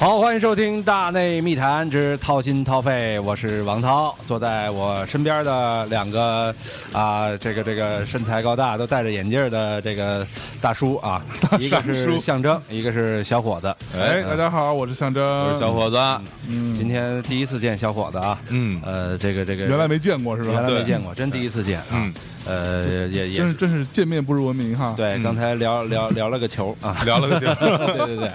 好，欢迎收听《大内密谈之掏心掏肺》，我是王涛，坐在我身边的两个啊，这个这个身材高大、都戴着眼镜的这个大叔啊，一个是象征，一个是小伙子。哎，大家好，我是象征，我是小伙子。嗯，今天第一次见小伙子啊。嗯，呃，这个这个原来没见过是吧？原来没见过，真第一次见啊。呃，也也真是真是见面不如闻名哈。对，刚才聊聊聊了个球 啊，聊了个球。对 对对，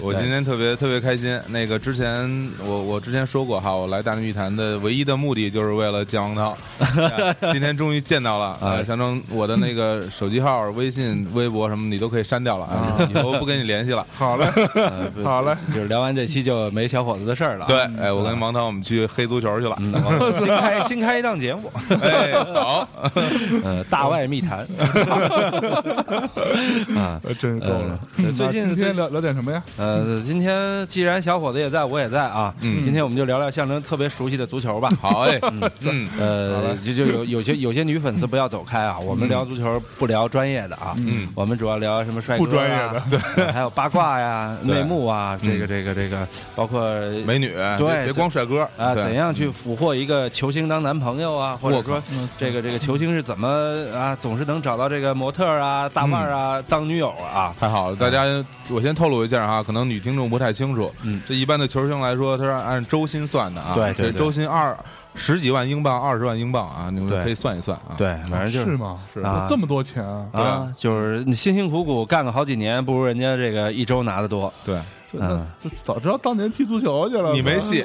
我我今天特别特别开心。那个之前我我之前说过哈，我来大内密谈的唯一的目的就是为了见王涛。今天终于见到了 啊！象征我的那个手机号、微信、微博什么你都可以删掉了啊，以后不跟你联系了。好嘞，好嘞，就是聊完这期就没小伙子的事儿了。对，哎，我跟王涛我们去黑足球去了，新开新开一档节目。哎，好。呃，大外密谈啊，真是够了。最近今天聊聊点什么呀？呃，今天既然小伙子也在，我也在啊。嗯，今天我们就聊聊象征特别熟悉的足球吧。好哎，嗯，呃，就就有有些有些女粉丝不要走开啊。我们聊足球不聊专业的啊。嗯，我们主要聊什么帅哥、不专业的，对，还有八卦呀、内幕啊，这个这个这个，包括美女，对，别光帅哥啊，怎样去俘获一个球星当男朋友啊？或者说，这个这个球星是怎么啊，总是能找到这个模特啊、大腕啊当女友啊？太好了，大家，我先透露一下哈，可能女听众不太清楚。嗯，这一般的球星来说，他是按周薪算的啊。对对，周薪二十几万英镑、二十万英镑啊，你们可以算一算啊。对，反正就是吗？是啊，这么多钱啊！啊，就是你辛辛苦苦干个好几年，不如人家这个一周拿的多。对。嗯，这早知道当年踢足球去了。你没戏，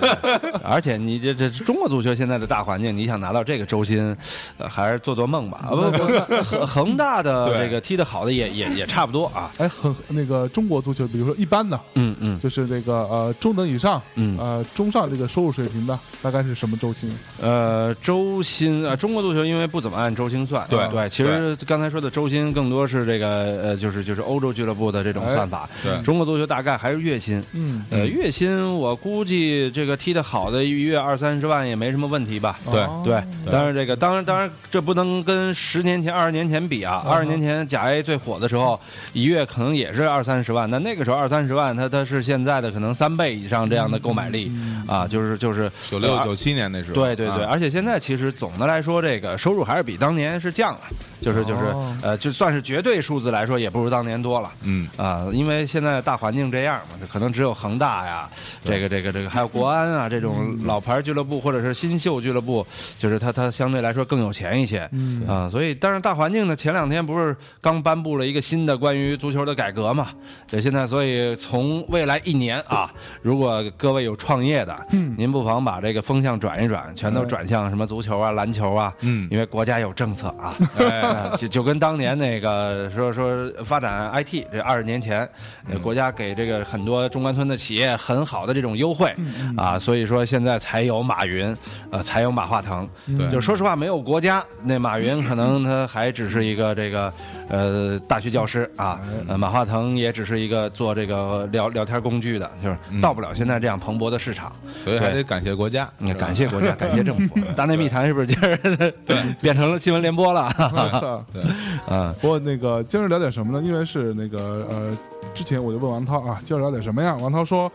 而且你这这中国足球现在的大环境，你想拿到这个周薪，还是做做梦吧？不 不，恒恒大的这个踢的好的也也也差不多啊。哎，恒那个中国足球，比如说一般的，嗯嗯，就是这个呃中等以上，嗯呃中上这个收入水平的，大概是什么周薪？呃，周薪啊，中国足球因为不怎么按周薪算，对对，其实刚才说的周薪更多是这个呃，就是就是欧洲俱乐部的这种算法。对，中国足球大概还是月薪。嗯，呃，月薪我估计这个踢得好的一月二三十万也没什么问题吧？对对，当然这个当然当然这不能跟十年前、二十年前比啊。二十年前甲 A 最火的时候，一月可能也是二三十万，那那个时候二三十万，它它是现在的可能三倍以上这样的购买力。啊，就是就是九六九七年那时候。对对对，而且现在其实总的来说，这个收入还是比当年是降了，就是就是呃，就算是绝对数字来说，也不如当年多了。嗯啊，因为现在大环境这样嘛，可能只有恒大呀，这个这个这个还有国安啊这种老牌俱乐部或者是新秀俱乐部，就是它它相对来说更有钱一些。嗯啊，所以但是大环境呢，前两天不是刚颁布了一个新的关于足球的改革嘛？对，现在所以从未来一年啊，如果各位有创业的，嗯，您不妨把这个风向转一转，全都转向什么足球啊、篮球啊，嗯，因为国家有政策啊，就就跟当年那个说说发展 IT 这二十年前，国家给这个很多中关村的企业很好的这种优惠啊，所以说现在才有马云，呃，才有马化腾。对，就说实话，没有国家，那马云可能他还只是一个这个呃大学教师啊，呃，马化腾也只是一个做这个聊聊天工具的，就是到不了现在这样蓬勃的市场。所以还得感谢国家，感谢国家，感谢政府。大内密谈是不是今儿对 变成了新闻联播了？对，啊，不过那个今儿聊点什么呢？因为是那个呃。之前我就问王涛啊，今儿聊点什么呀？王涛说：“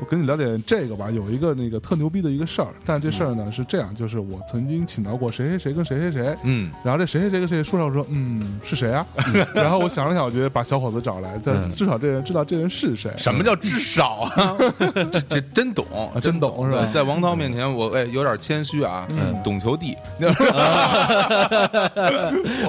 我跟你聊点这个吧，有一个那个特牛逼的一个事儿。但这事儿呢是这样，就是我曾经请到过谁谁谁跟谁谁谁，嗯，然后这谁谁谁跟谁谁说上说，嗯，是谁啊？然后我想了想，我觉得把小伙子找来，但至少这人知道这人是谁。什么叫至少啊？这这真懂，真懂是吧？在王涛面前，我哎有点谦虚啊，懂球帝。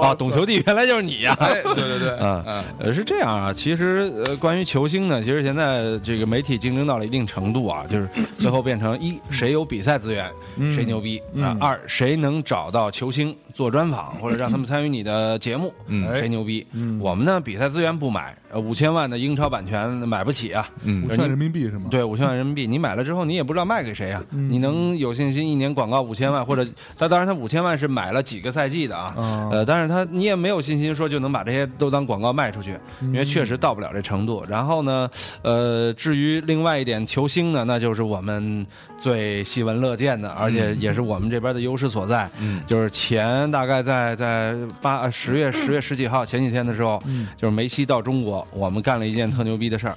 啊，懂球帝原来就是你呀！哎，对对对，嗯，呃，是这样啊，其实。关于球星呢，其实现在这个媒体竞争到了一定程度啊，就是最后变成一谁有比赛资源，谁牛逼啊；二谁能找到球星。做专访或者让他们参与你的节目，谁牛逼？我们呢？比赛资源不买，五千万的英超版权买不起啊！五千万人民币是吗？对，五千万人民币，你买了之后，你也不知道卖给谁啊？你能有信心一年广告五千万？或者他当然他五千万是买了几个赛季的啊？呃，但是他你也没有信心说就能把这些都当广告卖出去，因为确实到不了这程度。然后呢，呃，至于另外一点球星呢，那就是我们最喜闻乐见的，而且也是我们这边的优势所在，就是钱。大概在在八十月十月十几号前几天的时候，就是梅西到中国，我们干了一件特牛逼的事儿，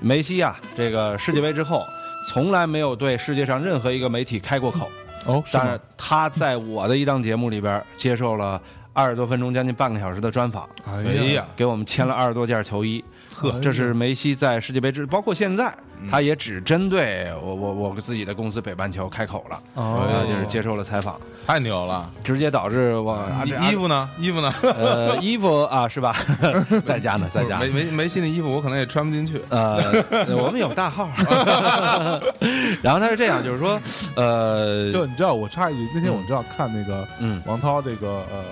梅西啊，这个世界杯之后，从来没有对世界上任何一个媒体开过口。哦，是但是他在我的一档节目里边接受了二十多分钟，将近半个小时的专访，哎呀，给我们签了二十多件球衣。呵这是梅西在世界杯之，包括现在，他也只针对我我我自己的公司北半球开口了，哦啊，就是接受了采访，太牛了！直接导致我衣衣服呢？衣服呢？呃 衣服啊是吧？在家呢，在家梅梅梅西的衣服我可能也穿不进去。呃，我们有大号，然后他是这样，就是说，呃，就你知道，我插一句，那天我知道看那个嗯王涛这个呃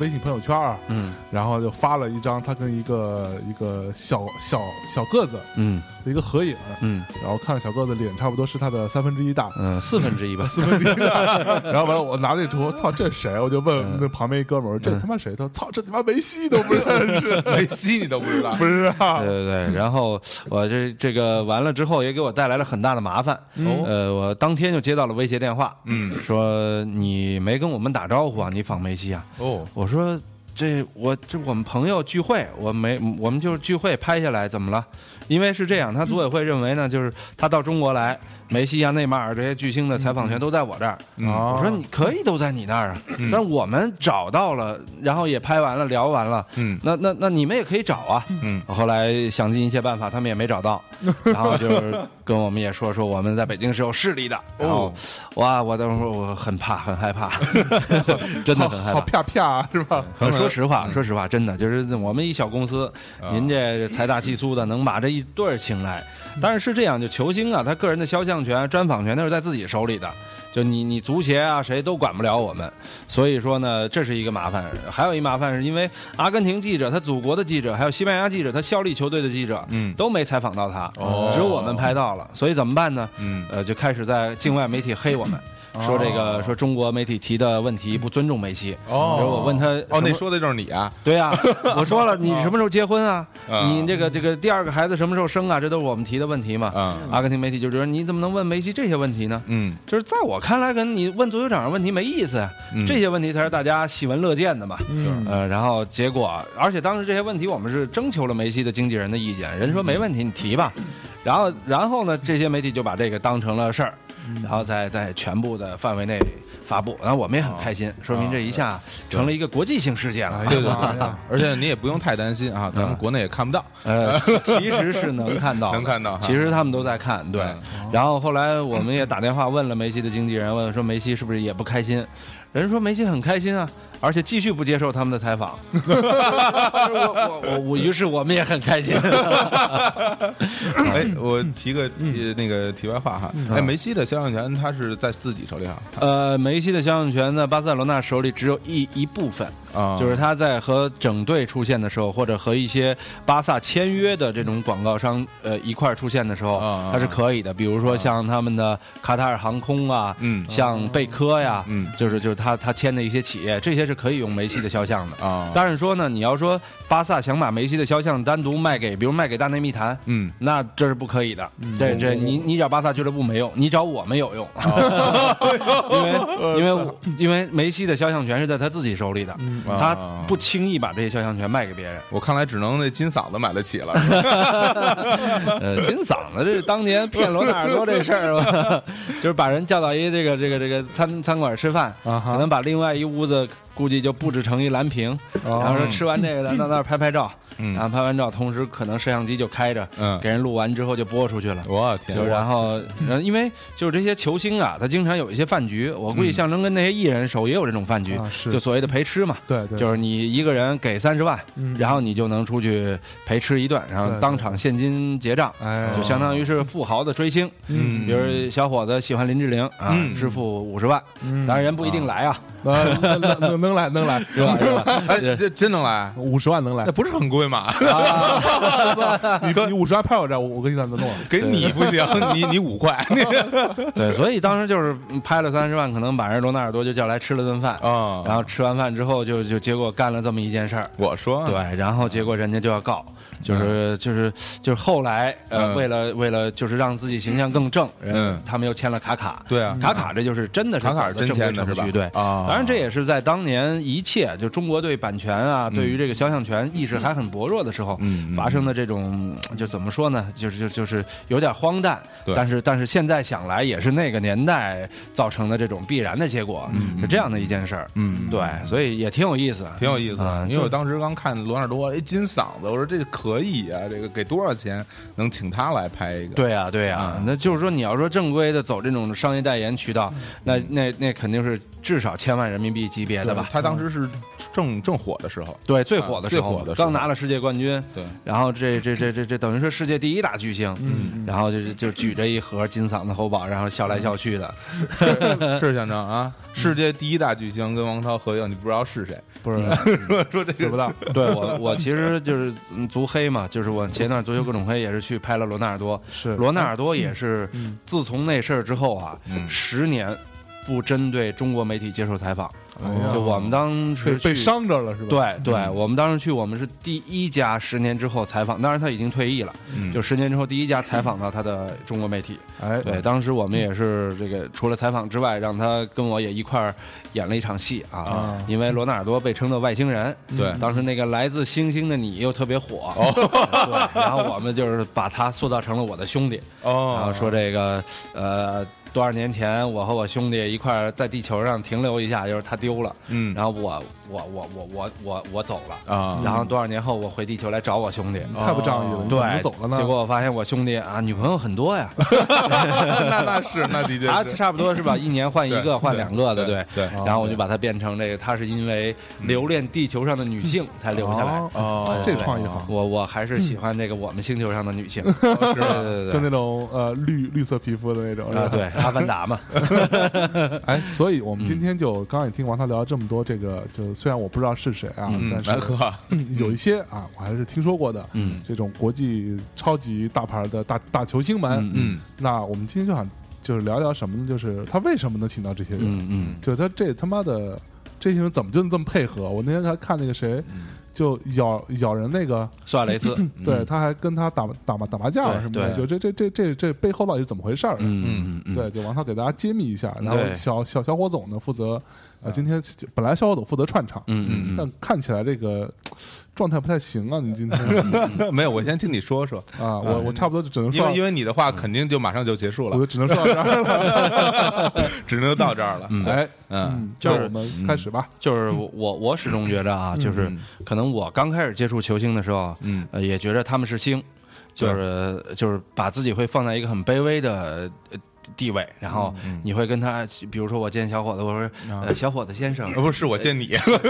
微信朋友圈啊，嗯然后就发了一张他跟一个一个小小小个子嗯的一个合影，嗯然后看小个子脸差不多是他的三分之一大，嗯，四分之一吧，四分之一大。然后完了，我拿那图，操，这谁？我就问嗯那旁边一哥们儿，这他妈谁？他说操，这他妈梅西都不认识，梅西你都不知道？不知道对？对对，然后我这这个完了之后，也给我带来了很大的麻烦。哦呃，我当天就接到了威胁电话，嗯，说你没跟我们打招呼啊，你访梅西啊？哦，我说这我这我们朋友聚会，我没我们就是聚会拍下来，怎么了？因为是这样，他组委会认为呢，就是他到中国来，梅西啊、内马尔这些巨星的采访权都在我这儿。我说你可以都在你那儿啊，嗯但是我们找到了，然后也拍完了，聊完了，嗯那那那你们也可以找啊。嗯后来想尽一切办法，他们也没找到，然后就是跟我们也说说我们在北京是有势力的。然后哦，哇，我当时我很怕，很害怕，真的很害好怕。啪啪是吧？可说实话，说实话，真的就是我们一小公司，您这财大气粗的，能把这一对儿请来。但是是这样，就球星啊，他个人的肖像权、专访权都是在自己手里的。就你你足协啊，谁都管不了我们，所以说呢，这是一个麻烦。还有一麻烦是因为阿根廷记者、他祖国的记者，还有西班牙记者、他效力球队的记者，嗯都没采访到他，哦只有我们拍到了。所以怎么办呢？嗯呃，就开始在境外媒体黑我们，说这个说中国媒体提的问题不尊重梅西。哦我问他哦，那说的就是你啊？对啊、我说了，你什么时候结婚啊？啊你这个这个第二个孩子什么时候生啊？这都是我们提的问题嘛。嗯阿根廷媒体就觉得你怎么能问梅西这些问题呢？嗯就是在我看来，跟你问足球场上问题没意思啊，嗯这些问题才是大家喜闻乐见的嘛。嗯呃，然后结果，而且当时这些问题我们是征求了梅西的经纪人的意见，人说没问题，你提吧。然后，然后呢，这些媒体就把这个当成了事儿，然后在在全部的范围内发布。然后我们也很开心，说明这一下成了一个国际性事件了。哎对对对而且你也不用太担心啊，咱们国内也看不到。呃，其实是能看到，能看到其实他们都在看，对。然后后来我们也打电话问了梅西的经纪人，问说梅西是不是也不开心？人说梅西很开心啊，而且继续不接受他们的采访。我我我我，于是我们也很开心。哎，我提个呃那个题外话哈，哎，梅西的肖像权他是在自己手里哈，呃，梅西的肖像权在，巴塞罗那手里只有一一部分。啊，就是他在和整队出现的时候，或者和一些巴萨签约的这种广告商呃一块儿出现的时候他是可以的。比如说像他们的卡塔尔航空啊，嗯像贝科呀，嗯就是就是他他签的一些企业，这些是可以用梅西的肖像的。啊，但是说呢，你要说巴萨想把梅西的肖像单独卖给，比如卖给大内密谈，嗯，那这是不可以的。这这你你找巴萨俱乐部没用，你找我们有用，因为因为因为梅西的肖像权是在他自己手里的，他啊不轻易把这些肖像权卖给别人。我看来只能那金嗓子买得起了，呃，金嗓子这当年骗罗纳尔多这事儿吧，就是把人叫到一这个这个这个餐餐馆吃饭，啊可能把另外一屋子估计就布置成一蓝屏，哦。然后说吃完这个咱 到那儿拍拍照，嗯。然后拍完照，同时可能摄像机就开着，嗯。给人录完之后就播出去了。我天就，然后，然后因为就是这些球星啊，他经常有一些饭局，我估计象征跟那些艺人手也有这种饭局，就所谓的陪吃嘛。对对，就是你一个人给三十万，嗯。然后你就能出去陪吃一顿，然后当场现金结账，哎，就相当于是富豪的追星。嗯。比如小伙子喜欢林志玲啊，嗯。支付五十万，嗯。当然人不一定来啊，呃能能能能来能来，是吧？是吧？哎，这真能来？五十万能来那，不是很贵吗？你你五十万拍我这，我我给你怎么弄。给你不行，你你五块对，所以当时就是拍了三十万，可能把人罗纳尔多就叫来吃了顿饭，啊然后吃完饭之后就就结果干了这么一件事儿。我说对，然后结果人家就要告，就是就是就是后来呃，嗯为了为了就是让自己形象更正，嗯他们又签了卡卡。对啊，卡卡这就是真的是卡卡是真签的是吧，对。啊，当然，这也是在当年一切就中国对版权啊，对于这个肖像权意识还很薄弱的时候，发生的这种就怎么说呢？就是就就是有点荒诞，对但是但是现在想来，也是那个年代造成的这种必然的结果，嗯是这样的一件事儿。嗯，对，所以也挺有意思，挺有意思因为我当时刚看罗纳尔多，哎，金嗓子，我说这可以啊，这个给多少钱能请他来拍一个？对呀、对呀、啊那就是说你要说正规的走这种商业代言渠道，那那那肯定是至少千万人民币级别的吧？他当时是正正火的时候，对，最火的时候，最火的时候刚拿了世界冠军，对，然后这这这这这等于是世界第一大巨星，嗯然后就是就举着一盒金嗓子喉宝，然后笑来笑去的，是象征啊，世界第一大巨星跟王涛合影，你不知道是谁？不是说说这个知不到，对我我其实就是嗯足黑嘛，就是我前一段足球各种黑也是去拍了罗纳尔多，是罗纳尔多也是嗯。自从那事儿之后啊，嗯。十年不针对中国媒体接受采访，哎呀。就我们当被时被去伤着了是吧？对对，我们当时去，我们是第一家十年之后采访，当然他已经退役了，嗯。就十年之后第一家采访到他的中国媒体。哎，对，当时我们也是这个除了采访之外，让他跟我也一块儿演了一场戏啊。啊，因为罗纳尔多被称作外星人。对。当时那个来自星星的你又特别火，对，然后我们就是把他塑造成了我的兄弟，哦，然后说这个呃多少年前我和我兄弟一块儿在地球上停留一下，就是他丢了，嗯。然后我我我我我我我走了，啊，然后多少年后我回地球来找我兄弟。太不仗义了，你怎么对，走了呢？结果我发现我兄弟啊，女朋友很多呀，那那是那的确啊差不多是吧？一年换一个，换两个的，对对然后我就把它变成这个，他是因为留恋地球上的女性才留下来。哦哦，这创意好，我我还是喜欢这个我们星球上的女性，对对对。就那种呃绿绿色皮肤的那种，是吧？啊，对，阿凡达嘛，哎，所以我们今天就刚刚也听王涛聊了这么多，这个就虽然我不知道是谁啊，嗯，但是有一些啊，我还是听说过的，嗯。这种国际超级大牌的大大球星们，嗯嗯。那我们今天就想就是聊聊什么呢？就是他为什么能请到这些人？嗯嗯。就他这他妈的这些人怎么就能这么配合？我那天还看那个谁，就咬咬人那个，苏亚雷斯，对，他还跟他打打麻打麻将对什么的，就这这这这这背后到底是怎么回事儿？嗯嗯嗯，对，就王涛给大家揭秘一下，然后小小小伙总呢负责，呃，今天本来小伙总负责串场，嗯嗯嗯，但看起来这个状态不太行啊，你今天 没有，我先听你说说，啊，我我差不多就只能说因为你的话肯定就马上就结束了我就，只能说到这儿了，只能到这儿了。哎，嗯嗯，就是我们开始吧，就是 我我我始终觉得啊，就是可能我刚开始接触球星的时候，嗯呃，也觉得他们是星，就是就是把自己会放在一个很卑微的呃地位，然后你会跟他，比如说我见小伙子，我说呃小伙子先生呃，。不是我见你，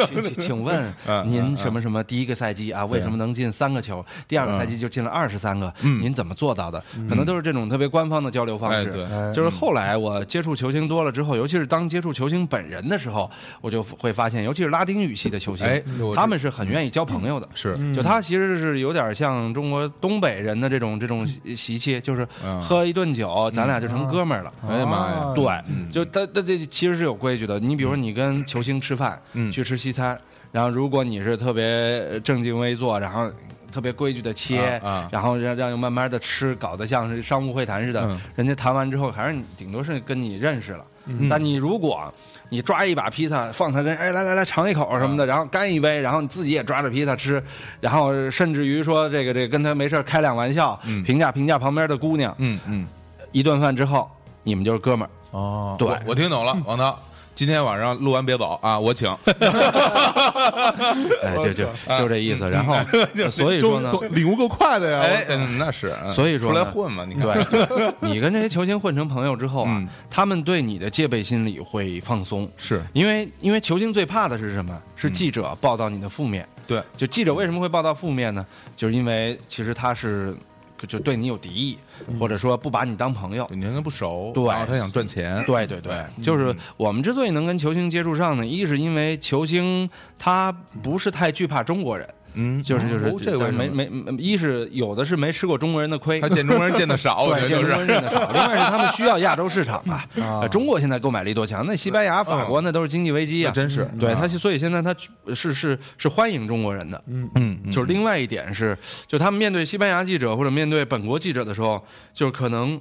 请请请问 嗯您什么什么第一个赛季啊，为什么能进三个球？第二个赛季就进了二十三个，您怎么做到的？可能都是这种特别官方的交流方式。哎对。哎。就是后来我接触球星多了之后，尤其是当接触球星本人的时候，我就会发现，尤其是拉丁语系的球星哎，他们是很愿意交朋友的。是。就他其实是有点像中国东北人的这种这种习气，就是嗯。喝一顿酒，咱俩就成哥们儿了。哎呀妈呀。啊。对，就他他这其实是有规矩的。你比如说，你跟球星吃饭，嗯去吃西餐，然后如果你是特别正襟危坐，然后特别规矩的切，啊啊。然后让让慢慢的吃，搞得像是商务会谈似的。嗯。人家谈完之后，还是顶多是跟你认识了。嗯。但你如果你抓一把披萨放他跟哎来来来尝一口什么嗯的，然后干一杯，然后你自己也抓着披萨吃，然后甚至于说这个这个跟他没事儿开两玩笑，嗯。评价评价旁边的姑娘，嗯嗯，一顿饭之后你们就是哥们儿。哦对我我听懂了，王涛。今天晚上录完别走啊，我请。哎，就就就这意思。然后，所以说呢，领悟够快的呀，哎，嗯，那是，嗯所以说出来混嘛，你看，对，你跟这些球星混成朋友之后啊嗯，他们对你的戒备心理会放松，是因为因为球星最怕的是什么？是记者报道你的负面。对，就记者为什么会报道负面呢？就是因为其实他是就对你有敌意，或者说不把你当朋友。你跟他不熟，对然后他想赚钱，对对对，就是我们之所以能跟球星接触上呢，一是因为球星他不是太惧怕中国人，嗯，就是就是哦这个没没一是有的是没吃过中国人的亏他，见中国人见的少，对，就是中国人见的少。另外是他们需要亚洲市场 啊，呃中国现在购买力多强？那西班牙、法国那都是经济危机啊，真是对，啊他所以现在他是是是欢迎中国人的。嗯嗯，嗯就是另外一点是，就他们面对西班牙记者或者面对本国记者的时候，就是可能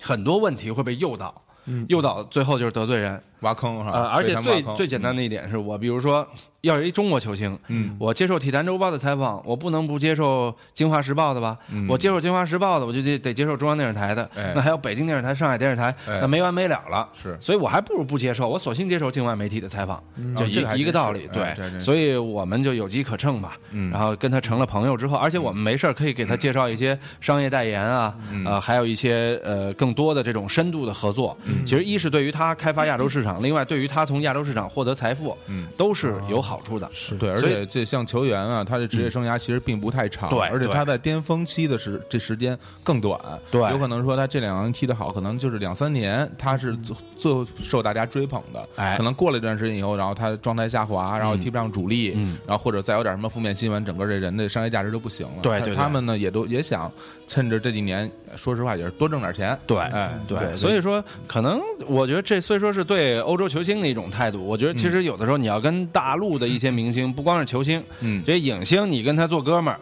很多问题会被诱导，嗯诱导最后就是得罪人。挖坑哈，呃，而且最最简单的一点是我，比如说，要是一中国球星，嗯我接受《体坛周报》的采访，我不能不接受《京华时报》的吧？嗯我接受《京华时报》的，我就得得接受中央电视台的，哎那还有北京电视台、上海电视台，哎那没完没了了。是所以我还不如不接受，我索性接受境外媒体的采访，就一、哦这一个道理。对，所以我们就有机可乘吧。嗯然后跟他成了朋友之后，而且我们没事儿可以给他介绍一些商业代言啊，嗯呃，还有一些呃更多的这种深度的合作。嗯其实一是对于他开发亚洲市场，另外对于他从亚洲市场获得财富，嗯都是有好处的。是对，而且这像球员啊，他的职业生涯其实并不太长，对对而且他在巅峰期的时这时间更短，对有可能说他这两年踢得好，可能就是两三年，他是最受大家追捧的，哎可能过了一段时间以后，然后他状态下滑，然后踢不上主力，嗯然后或者再有点什么负面新闻，整个这人的商业价值就不行了。对他们呢也都也想趁着这几年，说实话也是多挣点钱，对，哎，对，所以说可能我觉得这虽说是对欧洲球星的一种态度，我觉得其实有的时候你要跟大陆的一些明星，不光是球星，嗯，这些影星，你跟他做哥们儿，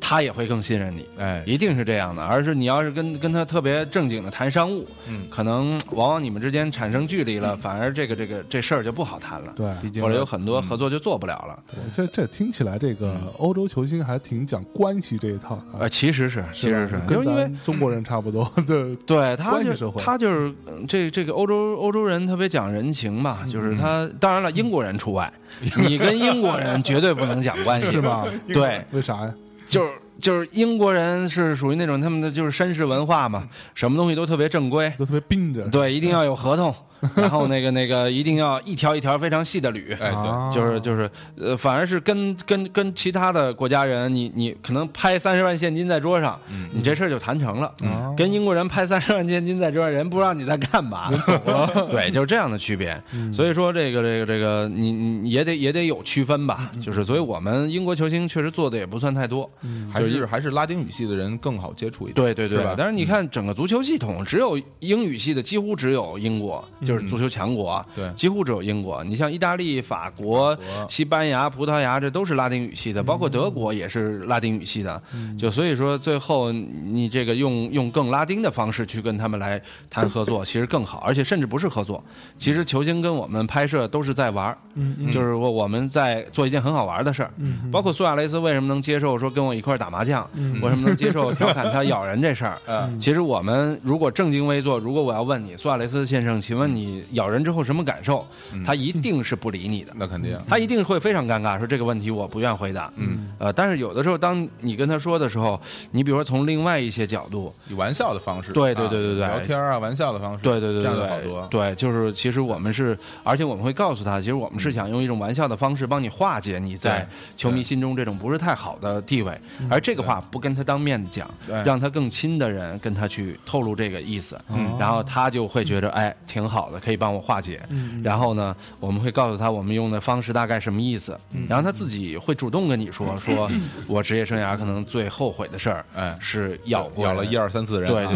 他也会更信任你。哎，一定是这样的，而是你要是跟跟他特别正经的谈商务，嗯，可能往往你们之间产生距离了，反而这个这个这事儿就不好谈了，对，毕竟或者有很多合作就做不了了。这这听起来这个欧洲球星还挺讲关系这一套呃，其实是，其实是，跟就是因为咱中国人差不多，对，对，他就关系社会。他就是嗯这这个欧洲欧洲人特别讲人情嘛，嗯。就是他当然了，英国人除外，你跟英国人绝对不能讲关系，是吗？对，为啥呀？就是就是英国人是属于那种他们的就是绅士文化嘛，什么东西都特别正规，都特别冰着，对，一定要有合同，然后那个那个一定要一条一条非常细的捋。哎对啊就是就是，呃，反而是跟跟跟其他的国家人，你你可能拍三十万现金在桌上，嗯你这事儿就谈成了。啊跟英国人拍三十万现金在桌上，人不知道你在干嘛，走了。对，就是这样的区别。所以说，这个这个这个，你你也得也得有区分吧。就是，所以我们英国球星确实做的也不算太多。还是还是拉丁语系的人更好接触一点，对对对是吧，但是你看整个足球系统，只有英语系的几乎只有英国，就是足球强国啊，对几乎只有英国。你像意大利、法国、国西班牙、葡萄牙，这都是拉丁语系的，包括德国也是拉丁语系的。就所以说，最后你这个用用更拉丁的方式去跟他们来谈合作，其实更好，而且甚至不是合作，其实球星跟我们拍摄都是在玩儿，嗯嗯就是说我们在做一件很好玩的事儿。嗯包括苏亚雷斯为什么能接受说跟我一块儿打麻将，嗯为什么能接受调侃他咬人这事儿？嗯其实我们如果正襟危坐，如果我要问你，苏亚雷斯先生，请问你咬人之后什么感受？他一定是不理你的，那肯定，他一定会非常尴尬，说这个问题我不愿回答。嗯，呃，但是有的时候当你跟他说的时候，你比如说从另外一些角度，以玩笑的方式，对对啊对对对。聊天啊，玩笑的方式，对对对这样好多，对，就是其实我们是，而且我们会告诉他，其实我们是想用一种玩笑的方式帮你化解你在球迷心中这种不是太好的地位，而这个话不跟他当面讲，让他更亲的人跟他去透露这个意思，嗯。然后他就会觉得哎挺好的，可以帮我化解。嗯然后呢，我们会告诉他我们用的方式大概什么意思，嗯。然后他自己会主动跟你说，说我职业生涯可能最后悔的事儿，哎是咬过咬了一二三四人，对啊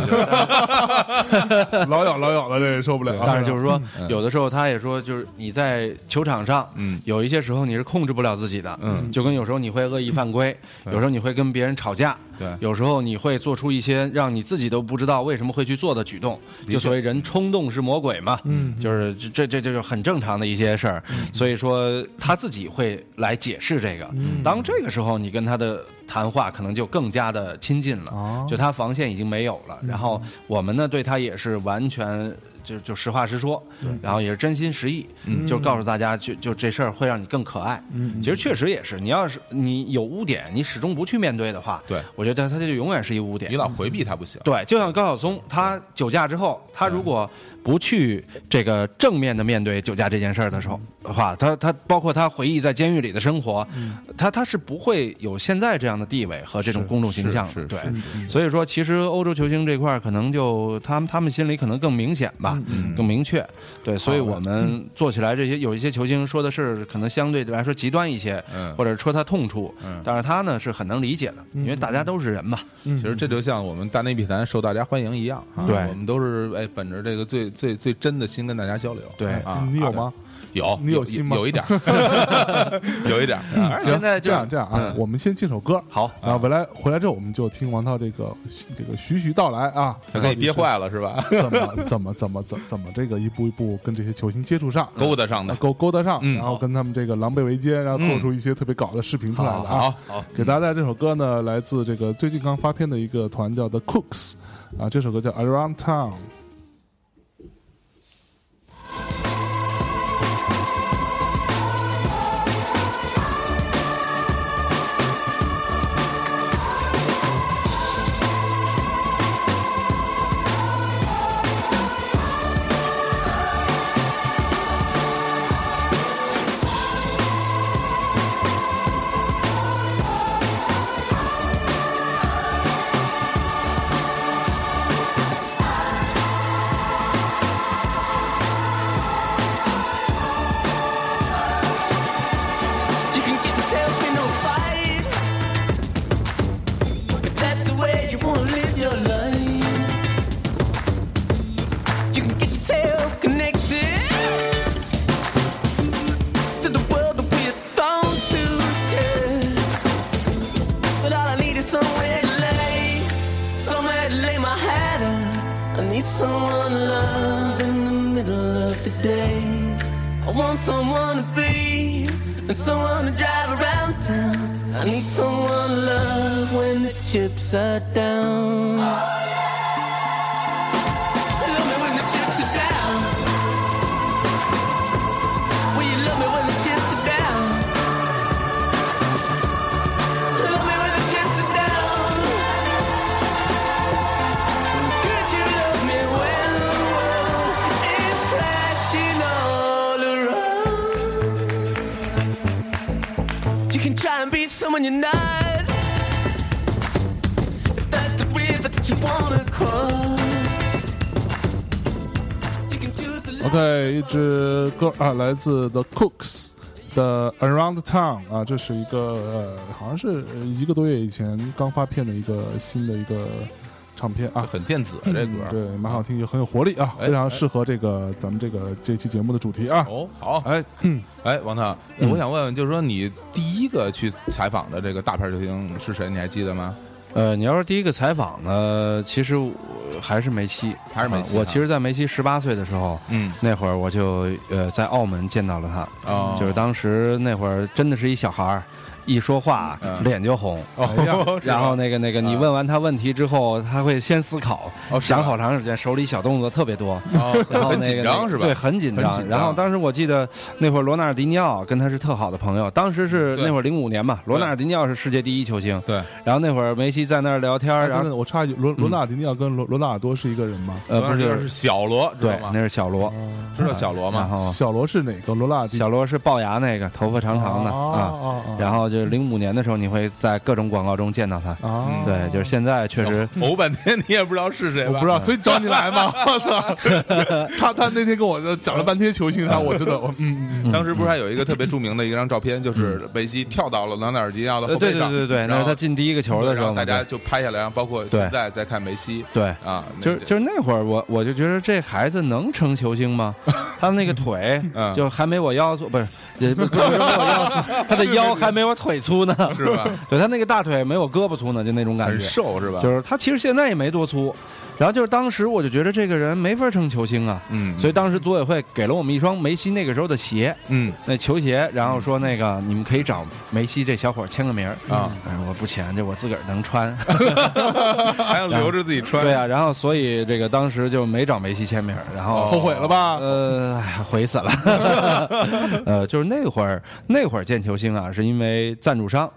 对对。老咬老咬的，这受不了。但是就是说，嗯。有的时候他也说，就是你在球场上，嗯。有一些时候你是控制不了自己的，嗯。就跟有时候你会恶意犯规，有时候你会跟别人吵架，对。有时候你会做出一些让你自己都不知道为什么会去做的举动，就所谓人冲动是魔鬼嘛，嗯就是这这这就很正常的一些事儿，所以说他自己会来解释这个，嗯。当这个时候你跟他的谈话可能就更加的亲近了，哦。就他防线已经没有了，然后我们呢对他也是完全就就实话实说，然后也是真心实意，嗯就告诉大家就就这事儿会让你更可爱。嗯其实确实也是，你要是你有污点，你始终不去面对的话，对我觉得他就永远是一污点你。老回避他不行，对，就像高晓松，他酒驾之后，他如果不去这个正面的面对酒驾这件事儿的时候的话，他他包括他回忆在监狱里的生活，他他是不会有现在这样的地位和这种公众形象的。是是对是，所以说其实欧洲球星这块儿可能就他们他们心里可能更明显吧。吧？更明确。对，所以我们做起来这些有一些球星说的是可能相对来说极端一些，或者戳他痛处，但是他呢是很能理解的，因为大家都是人嘛。其实这就像我们大内密谈受大家欢迎一样，对我们都是哎本着这个最最最真的心跟大家交流。对啊，你有吗？有，你有心吗？有一点，有一点。现在这样这样啊，我们先进首歌，好，然后回来回来之后，我们就听王涛这个这个徐徐道来啊，他给你憋坏了是吧？怎么怎么怎么怎怎么这个一步一步跟这些球星接触上，勾搭上的，勾勾搭上，然后跟他们这个狼狈为奸，然后做出一些特别搞的视频出来的啊。好，给大家带这首歌呢，来自这个最近刚发片的一个团叫 The Cooks 啊，这首歌叫 Around Town。支歌啊，来自 The Cooks 的 Around Town 啊，这是一个呃，好像是一个多月以前刚发片的一个新的一个唱片啊，很电子这歌，对，蛮好听，也很有活力啊，非常适合这个咱们这个这期节目的主题啊。哦，好，哎，哎，王涛，我想问问，就是说你第一个去采访的这个大牌球星是谁？你还记得吗？呃，你要是第一个采访呢，其实还是梅西，还是梅西。我其实，在梅西十八岁的时候，嗯，那会儿我就呃在澳门见到了他，就是当时那会儿真的是一小孩儿。一说话脸就红，然后那个那个你问完他问题之后，他会先思考，想好长时间，手里小动作特别多，然后紧张是吧？对，很紧张。然后当时我记得那会儿罗纳尔迪尼奥跟他是特好的朋友，当时是那会儿零五年嘛，罗纳尔迪尼奥是世界第一球星。对。然后那会儿梅西在那儿聊天，然后我插一句，罗罗纳尔迪尼奥跟罗罗纳尔多是一个人吗？呃，不是，是小罗，对，那是小罗，知道小罗吗？小罗是哪个罗纳？小罗是龅牙那个，头发长长的啊。然后就是零五年的时候。你会在各种广告中见到他啊？对，就是现在确实谋半天，你也不知道是谁，我不知道，所以找你来嘛。我操！他他那天跟我讲了半天球星，他我知道，嗯嗯。当时不是还有一个特别著名的一张照片，就是梅西跳到了朗纳尔迪奥的后背上，对对对对，那是他进第一个球的时候，大家就拍下来，然后包括现在在看梅西，对啊，就是就是那会儿，我我就觉得这孩子能成球星吗？他那个腿就还没我腰粗，不是也不不是没我腰粗，他的 腰还没我腿粗呢。是吧？对他那个大腿没有胳膊粗呢，就那种感觉，很瘦是吧？就是他其实现在也没多粗，然后就是当时我就觉得这个人没法成球星啊，嗯，所以当时组委会给了我们一双梅西那个时候的鞋，嗯，那球鞋，然后说那个你们可以找梅西这小伙签个名啊，我不签，这我自个儿能穿，还要留着自己穿，对啊，然后所以这个当时就没找梅西签名，然后后悔了吧？呃，悔死了，呃，就是那会儿那会儿见球星啊，是因为赞助商。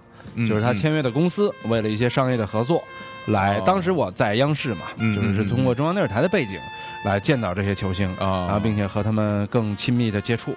就是他签约的公司，为了一些商业的合作，来。当时我在央视嘛，就是通过中央电视台的背景，来见到这些球星啊然后并且和他们更亲密的接触。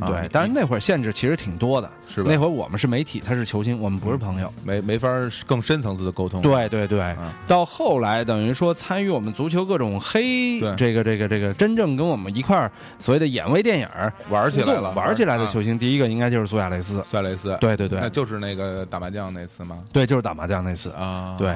啊对，但是那会儿限制其实挺多的，是吧那会儿我们是媒体，他是球星，我们不是朋友。没没法更深层次的沟通。对对对，啊到后来等于说参与我们足球各种黑这个这个这个，真正跟我们一块儿所谓的演微电影儿玩起来了，玩起来的啊球星，第一个应该就是苏亚雷斯。苏亚雷斯，对对对那就是那个打麻将那次吗？对，就是打麻将那次。啊，对，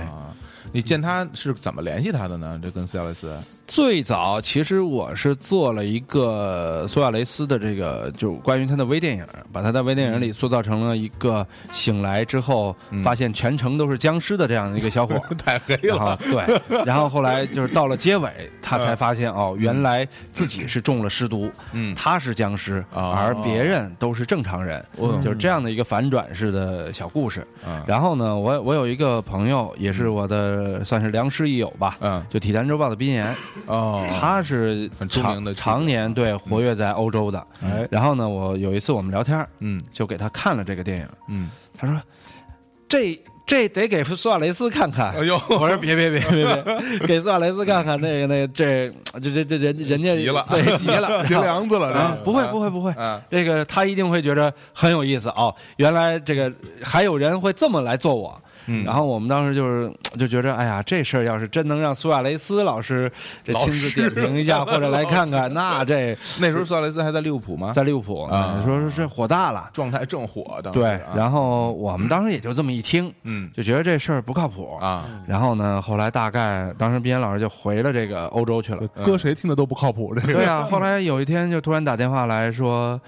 你见他是怎么联系他的呢？这跟苏亚雷斯最早其实我是做了一个苏亚雷斯的这个，就关于他的微电影，把他在微电影里塑造成了一个醒来之后嗯发现全程都是僵尸的这样的一个小伙。太黑了，对，然后后来就是到了结尾，他才发现哦，原来自己是中了尸毒，嗯他是僵尸，哦而别人都是正常人，哦就是这样的一个反转式的小故事。嗯然后呢，我我有一个朋友，也是我的算是良师益友吧，嗯就《体坛周报》的斌岩，哦，他是很著名的常常年对活跃在欧洲的。哎，然后呢，我有一次我们聊天，嗯就给他看了这个电影，嗯，他说：“这这得给苏亚雷斯看看。”哎呦，我说别别别别别，给苏亚雷斯看看那个那个这这这这人人家急了对急了 结梁子了，啊，不会不会不会，嗯这个他一定会觉得很有意思哦。原来这个还有人会这么来做我。嗯然后我们当时就是就觉着，哎呀，这事儿要是真能让苏亚雷斯老师这亲自点评一下，或者来看看，那这那时候苏亚雷斯还在利物浦吗？在利物浦，啊说说这火大了。状态正火，的对啊，然后我们当时也就这么一听，嗯就觉得这事儿不靠谱。啊，然后呢，后来大概当时毕岩老师就回了这个欧洲去了。搁谁听的都不靠谱，这个对啊，后来有一天就突然打电话来说，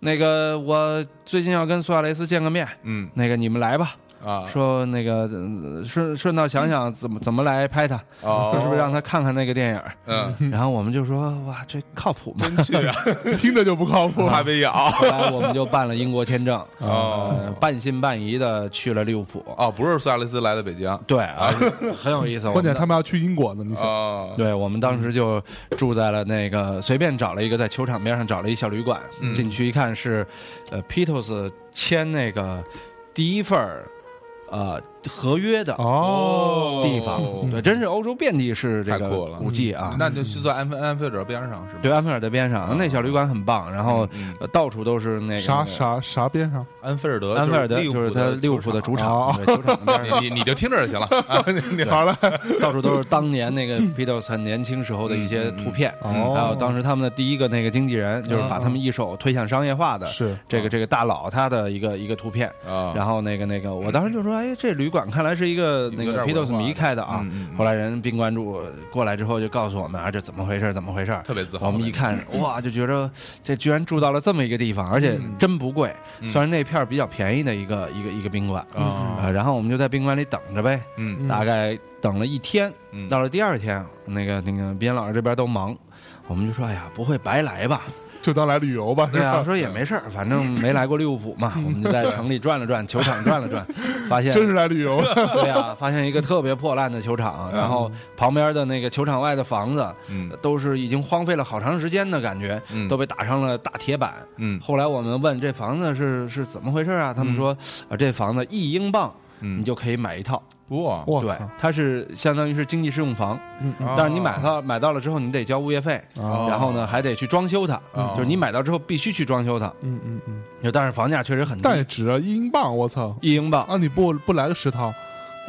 那个我最近要跟苏亚雷斯见个面，嗯那个你们来吧。啊，说那个呃顺顺道想想怎么怎么来拍他，哦是不是让他看看那个电影？嗯，然后我们就说哇，这靠谱吗？真去啊，听着就不靠谱。怕被咬后来我们就办了英国签证，哦呃，半信半疑的去了利物浦。哦，不是苏亚雷斯来的北京对啊，很有意思。关键他们要去英国呢，你想，哦，对我们当时就住在了那个随便找了一个在球场边上找了一小旅馆，嗯进去一看是，呃，Pitos 签那个第一份儿呃合约的哦。地方，对，真是欧洲遍地是这个古迹啊。那就去在安菲安菲尔德边上是吧？对，安菲尔德边上，那小旅馆很棒，然后到处都是那个啥啥啥边上？安菲尔德，安菲尔德就是他利物浦的主场，对球场边 上你你你就听着就行了。啊！你你好了，到处都是当年那个 Pitos 很年轻时候的一些图片，嗯还有当时他们的第一个那个经纪人，就是把他们一手推向商业化的，是。这个这个大佬他的一个一个图片。啊，然后那个那个，我当时就说，哎，这旅馆看来是一个那个有点 Pitos 迷开的啊后来人宾馆主过来之后就告诉我们啊，这怎么回事？怎么回事？特别自豪。我们一看，哇，就觉得这居然住到了这么一个地方，而且真不贵，嗯算是那片儿比较便宜的一个一个一个宾馆。啊，呃，然后我们就在宾馆里等着呗，嗯大概等了一天，嗯到了第二天，那个那个边老师这边都忙，我们就说，哎呀，不会白来吧？就当来旅游吧，对啊，是吧？说也没事儿，反正没来过利物浦嘛，我们就在城里转了转，球场转了转，发现真是来旅游，对啊，发现一个特别破烂的球场，然后旁边的那个球场外的房子嗯。都是已经荒废了好长时间的感觉，嗯。都被打上了大铁板。嗯。后来我们问这房子是是怎么回事啊？他们说啊，这房子一英镑嗯。你就可以买一套，哇，对操，，它是相当于是经济适用房，嗯嗯。但是你买到买到了之后，你得交物业费，哦。然后呢还得去装修它，哦。就是你买到之后必须去装修它。嗯嗯嗯，但是房价确实很低，但也值啊，一英镑，我操！一英镑，啊，你不不来个十套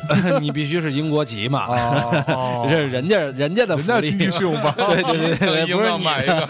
你必须是英国籍嘛，哦 这是人家人家的福利人家经。济适用房，对对对对，不是你镑买一个，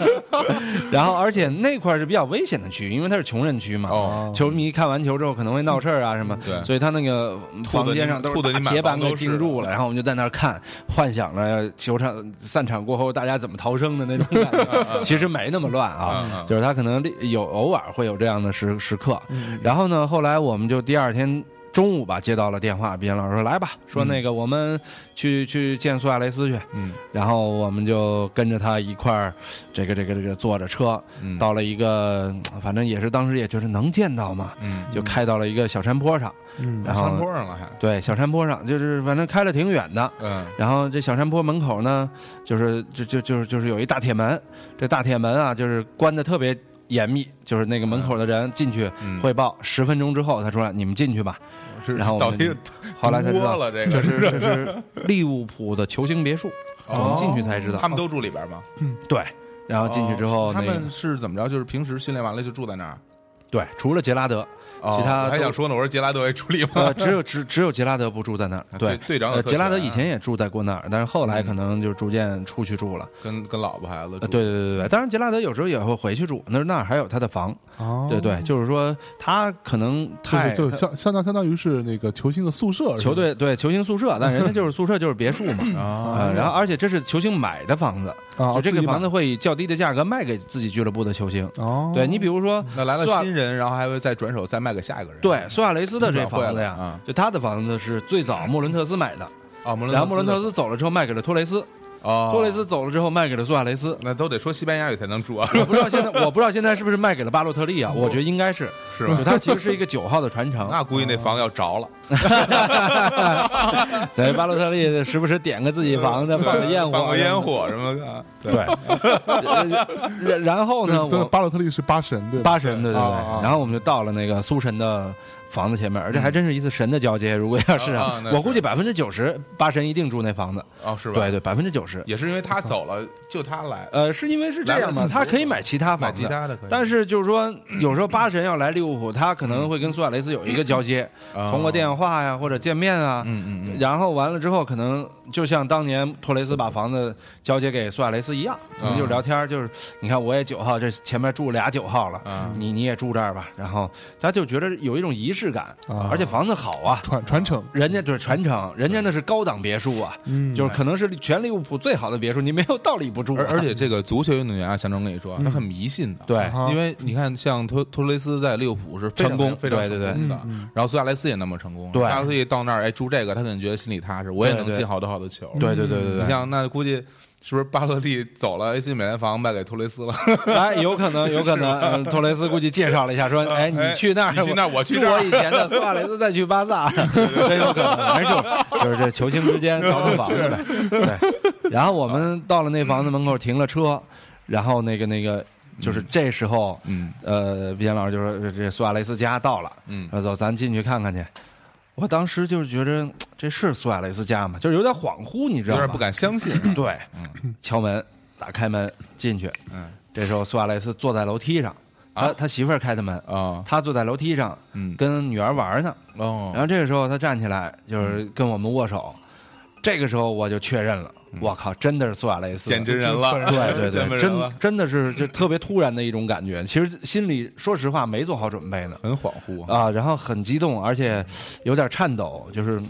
然后，而且那块是比较危险的区域，因为它是穷人区嘛。哦球迷看完球之后可能会闹事儿啊什么，对所以他那个房间上都是铁板给钉住了，然后我们就在那儿看，幻想着球场散场过后大家怎么逃生的那种感觉。其实没那么乱啊就是他可能有偶尔会有这样的时时刻。然后呢，后来我们就第二天。中午吧，接到了电话，毕岩老师说：“来吧，说那个我们去去见苏亚雷斯去。”嗯。然后我们就跟着他一块儿，这个这个这个坐着车，嗯。到了一个，反正也是当时也觉得能见到嘛，嗯，就开到了一个小山坡上，嗯然后山坡上了还，对，小山坡上就是反正开了挺远的。嗯。然后这小山坡门口呢，就是就就就是就是有一大铁门，这大铁门啊，就是关的特别严密，就是那个门口的人进去嗯汇报，十分钟之后他说你们进去吧。然后我们后来才知道了这个这是这是利物浦的球星别墅，我们进去才知道。他们都住里边吗？嗯，对。然后进去之后，他们是怎么着？就是平时训练完了就住在那儿。对，除了杰拉德。其他还想说呢，我说杰拉德也处理吗？只有只只有杰拉德不住在那儿。对，队长杰拉德以前也住在过那儿，但是后来可能就逐渐出去住了，跟跟老婆孩子。对对对对，当然杰拉德有时候也会回去住，那那儿还有他的房。哦，对对，就是说他可能太就相相当相当于是那个球星的宿舍，球队对球星宿舍，但人家就是宿舍就是别墅嘛 啊。然后而且这是球星买的房子啊，就这个房子会以较低的价格卖给自己俱乐部的球星。哦，对你比如说那来了新人，然后还会再转手再卖给下一个人。对。苏亚雷斯的这房子呀，就他的房子是最早莫伦特斯买的，啊，然后莫伦特斯走了之后卖给了托雷斯，哦，托雷斯走了之后卖给了苏亚雷斯，那都得说西班牙语才能住啊。我不知道现在，我不知道现在是不是卖给了巴洛特利啊？我觉得应该是，是吧？他其实是一个九号的传承，那估计那房要着了。对，巴洛特利时不时点个自己房子，放个烟火，放个烟火什么的。对，然后呢？巴洛特利是八神，对，八神，对对对。然后我们就到了那个苏神的。房子前面，而且还真是一次神的交接。如果要是，我估计百分之九十八神一定住那房子。哦，是吧？对对，百分之九十。也是因为他走了，就他来。呃，是因为是这样嘛？他可以买其他房子，其他的可以。但是就是说，有时候八神要来利物浦，他可能会跟苏亚雷斯有一个交接，通过电话呀或者见面啊。嗯嗯嗯。然后完了之后，可能就像当年托雷斯把房子交接给苏亚雷斯一样，我们就聊天，就是你看我也九号，这前面住俩九号了，你你也住这儿吧。然后他就觉得有一种仪式感，而。且房子好啊，传传承，人家就是传承，人家那是高档别墅啊，就是可能是全利物浦最好的别墅，你没有道理不住。而而且这个足球运动员啊，象征跟你说，他很迷信的，对，因为你看像托托雷斯在利物浦是成功，非常成功的，然后苏亚雷斯也那么成功，对，苏亚雷斯到那儿哎住这个，他可能觉得心里踏实，我也能进好多好多球，对对对对对，你像那估计。是不是巴洛利走了，AC 米兰房卖给托雷斯了？哎，有可能，有可能。托雷斯估计介绍了一下，说：“哎，你去那儿，去那儿，我去我以前的苏亚雷斯再去巴萨，真有可能。”没事，就是这球星之间倒腾房子呗。对。然后我们到了那房子门口停了车，然后那个那个就是这时候，嗯，呃，毕岩老师就说：“这苏亚雷斯家到了，嗯，走，咱进去看看去。”我当时就是觉得这是苏亚雷斯家吗？就是有点恍惚，你知道吗？有点不敢相信。对，敲门，打开门进去。嗯，这时候苏亚雷斯坐在楼梯上，他他媳妇儿开的门啊，他坐在楼梯上，嗯，跟女儿玩呢。哦，然后这个时候他站起来，就是跟我们握手。这个时候我就确认了，我靠，真的是苏亚雷斯见真人了，对对对，真真的是就特别突然的一种感觉。其实心里说实话没做好准备呢，很恍惚啊，然后很激动，而且有点颤抖，就是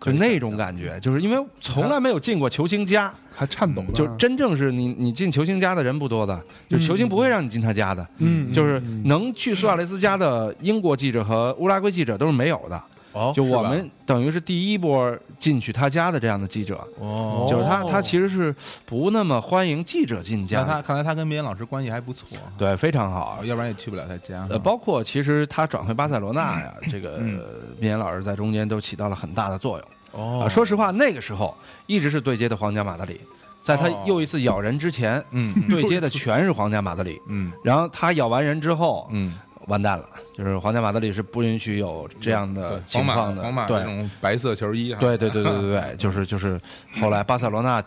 就那种感觉，就是因为从来没有进过球星家，还颤抖，就真正是你你进球星家的人不多的，就球星不会让你进他家的，嗯，就是能去苏亚雷斯家的英国记者和乌拉圭记者都是没有的。哦，就我们等于是第一波进去他家的这样的记者，哦，就是他，他其实是不那么欢迎记者进家。他看来他跟边老师关系还不错，对，非常好，要不然也去不了他家。呃，包括其实他转回巴塞罗那呀，这个边岩老师在中间都起到了很大的作用。哦，说实话，那个时候一直是对接的皇家马德里，在他又一次咬人之前，嗯，对接的全是皇家马德里，嗯，然后他咬完人之后，嗯。完蛋了，就是皇家马德里是不允许有这样的情况的，皇马这种白色球衣，对对对对对对，就是就是，后来巴塞罗那。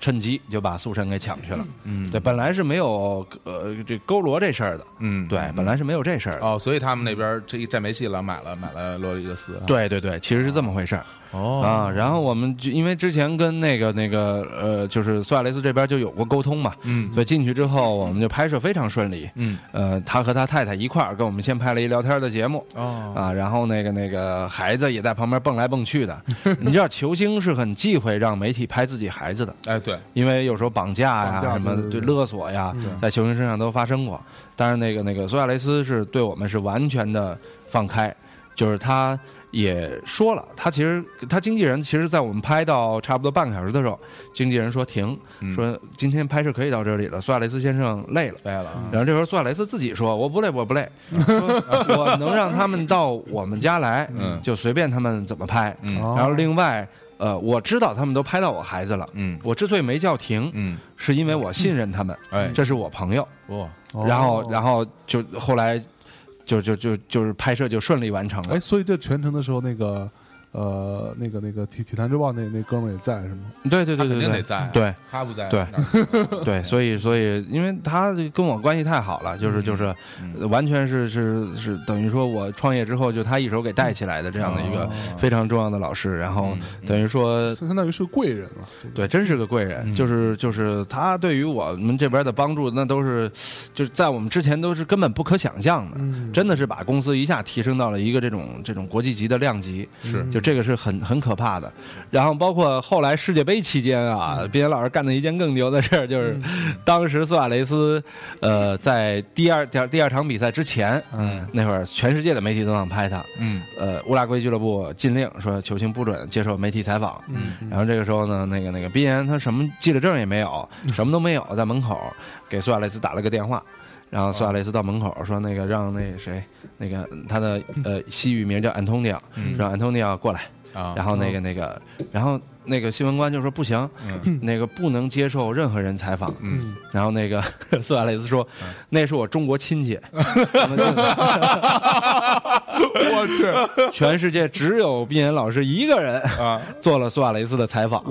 趁机就把苏神给抢去了。嗯，对，本来是没有呃这勾罗这事儿的。嗯，对，本来是没有这事儿。哦，所以他们那边这一站没戏了，买了买了罗里格斯。对对对，其实是这么回事儿。哦啊，然后我们就因为之前跟那个那个呃，就是苏亚雷斯这边就有过沟通嘛。嗯。所以进去之后，我们就拍摄非常顺利。嗯。呃，他和他太太一块儿跟我们先拍了一聊天的节目。哦。啊，然后那个那个孩子也在旁边蹦来蹦去的。你知道球星是很忌讳让媒体拍自己孩子的。哎，对，因为有时候。绑架呀，什么对勒索呀，在球星身上都发生过。但是那个那个苏亚雷斯是对我们是完全的放开，就是他也说了，他其实他经纪人其实，在我们拍到差不多半个小时的时候，经纪人说停，说今天拍摄可以到这里了。苏亚雷斯先生累了，累了。然后这时候苏亚雷斯自己说：“我不累，我不累，我能让他们到我们家来，就随便他们怎么拍。然后另外。”呃，我知道他们都拍到我孩子了。嗯，我之所以没叫停，嗯，是因为我信任他们。哎，这是我朋友。哦，然后，然后就后来，就就就就是拍摄就顺利完成了。哎，所以这全程的时候，那个呃，那个那个体体坛之报那那哥们儿也在是吗？对对对对，肯定得在，对，他不在，对。对，所以所以，因为他跟我关系太好了，就是就是，完全是是是等于说我创业之后就他一手给带起来的这样的一个非常重要的老师，然后等于说相当于是个贵人了，对，真是个贵人，就是就是他对于我们这边的帮助，那都是就是在我们之前都是根本不可想象的，真的是把公司一下提升到了一个这种这种国际级的量级，是。就这个是很很可怕的。然后包括后来世界杯期间啊，毕岩老师干的一件更牛的事儿，就是当时苏亚雷斯，呃，在第二第二第二场比赛之前，嗯，那会儿全世界的媒体都想拍他，嗯，呃，乌拉圭俱乐部禁令说球星不准接受媒体采访，嗯，然后这个时候呢，那个那个毕岩他什么记者证也没有，什么都没有，在门口给苏亚雷斯打了个电话，然后苏亚雷斯到门口说那个让那谁那个他的呃西语名叫安东尼奥，让安东尼奥过来。然后那个那个，然后。那个新闻官就说不行，那个不能接受任何人采访。嗯，然后那个苏亚雷斯说，那是我中国亲戚。我去，全世界只有毕岩老师一个人啊做了苏亚雷斯的采访，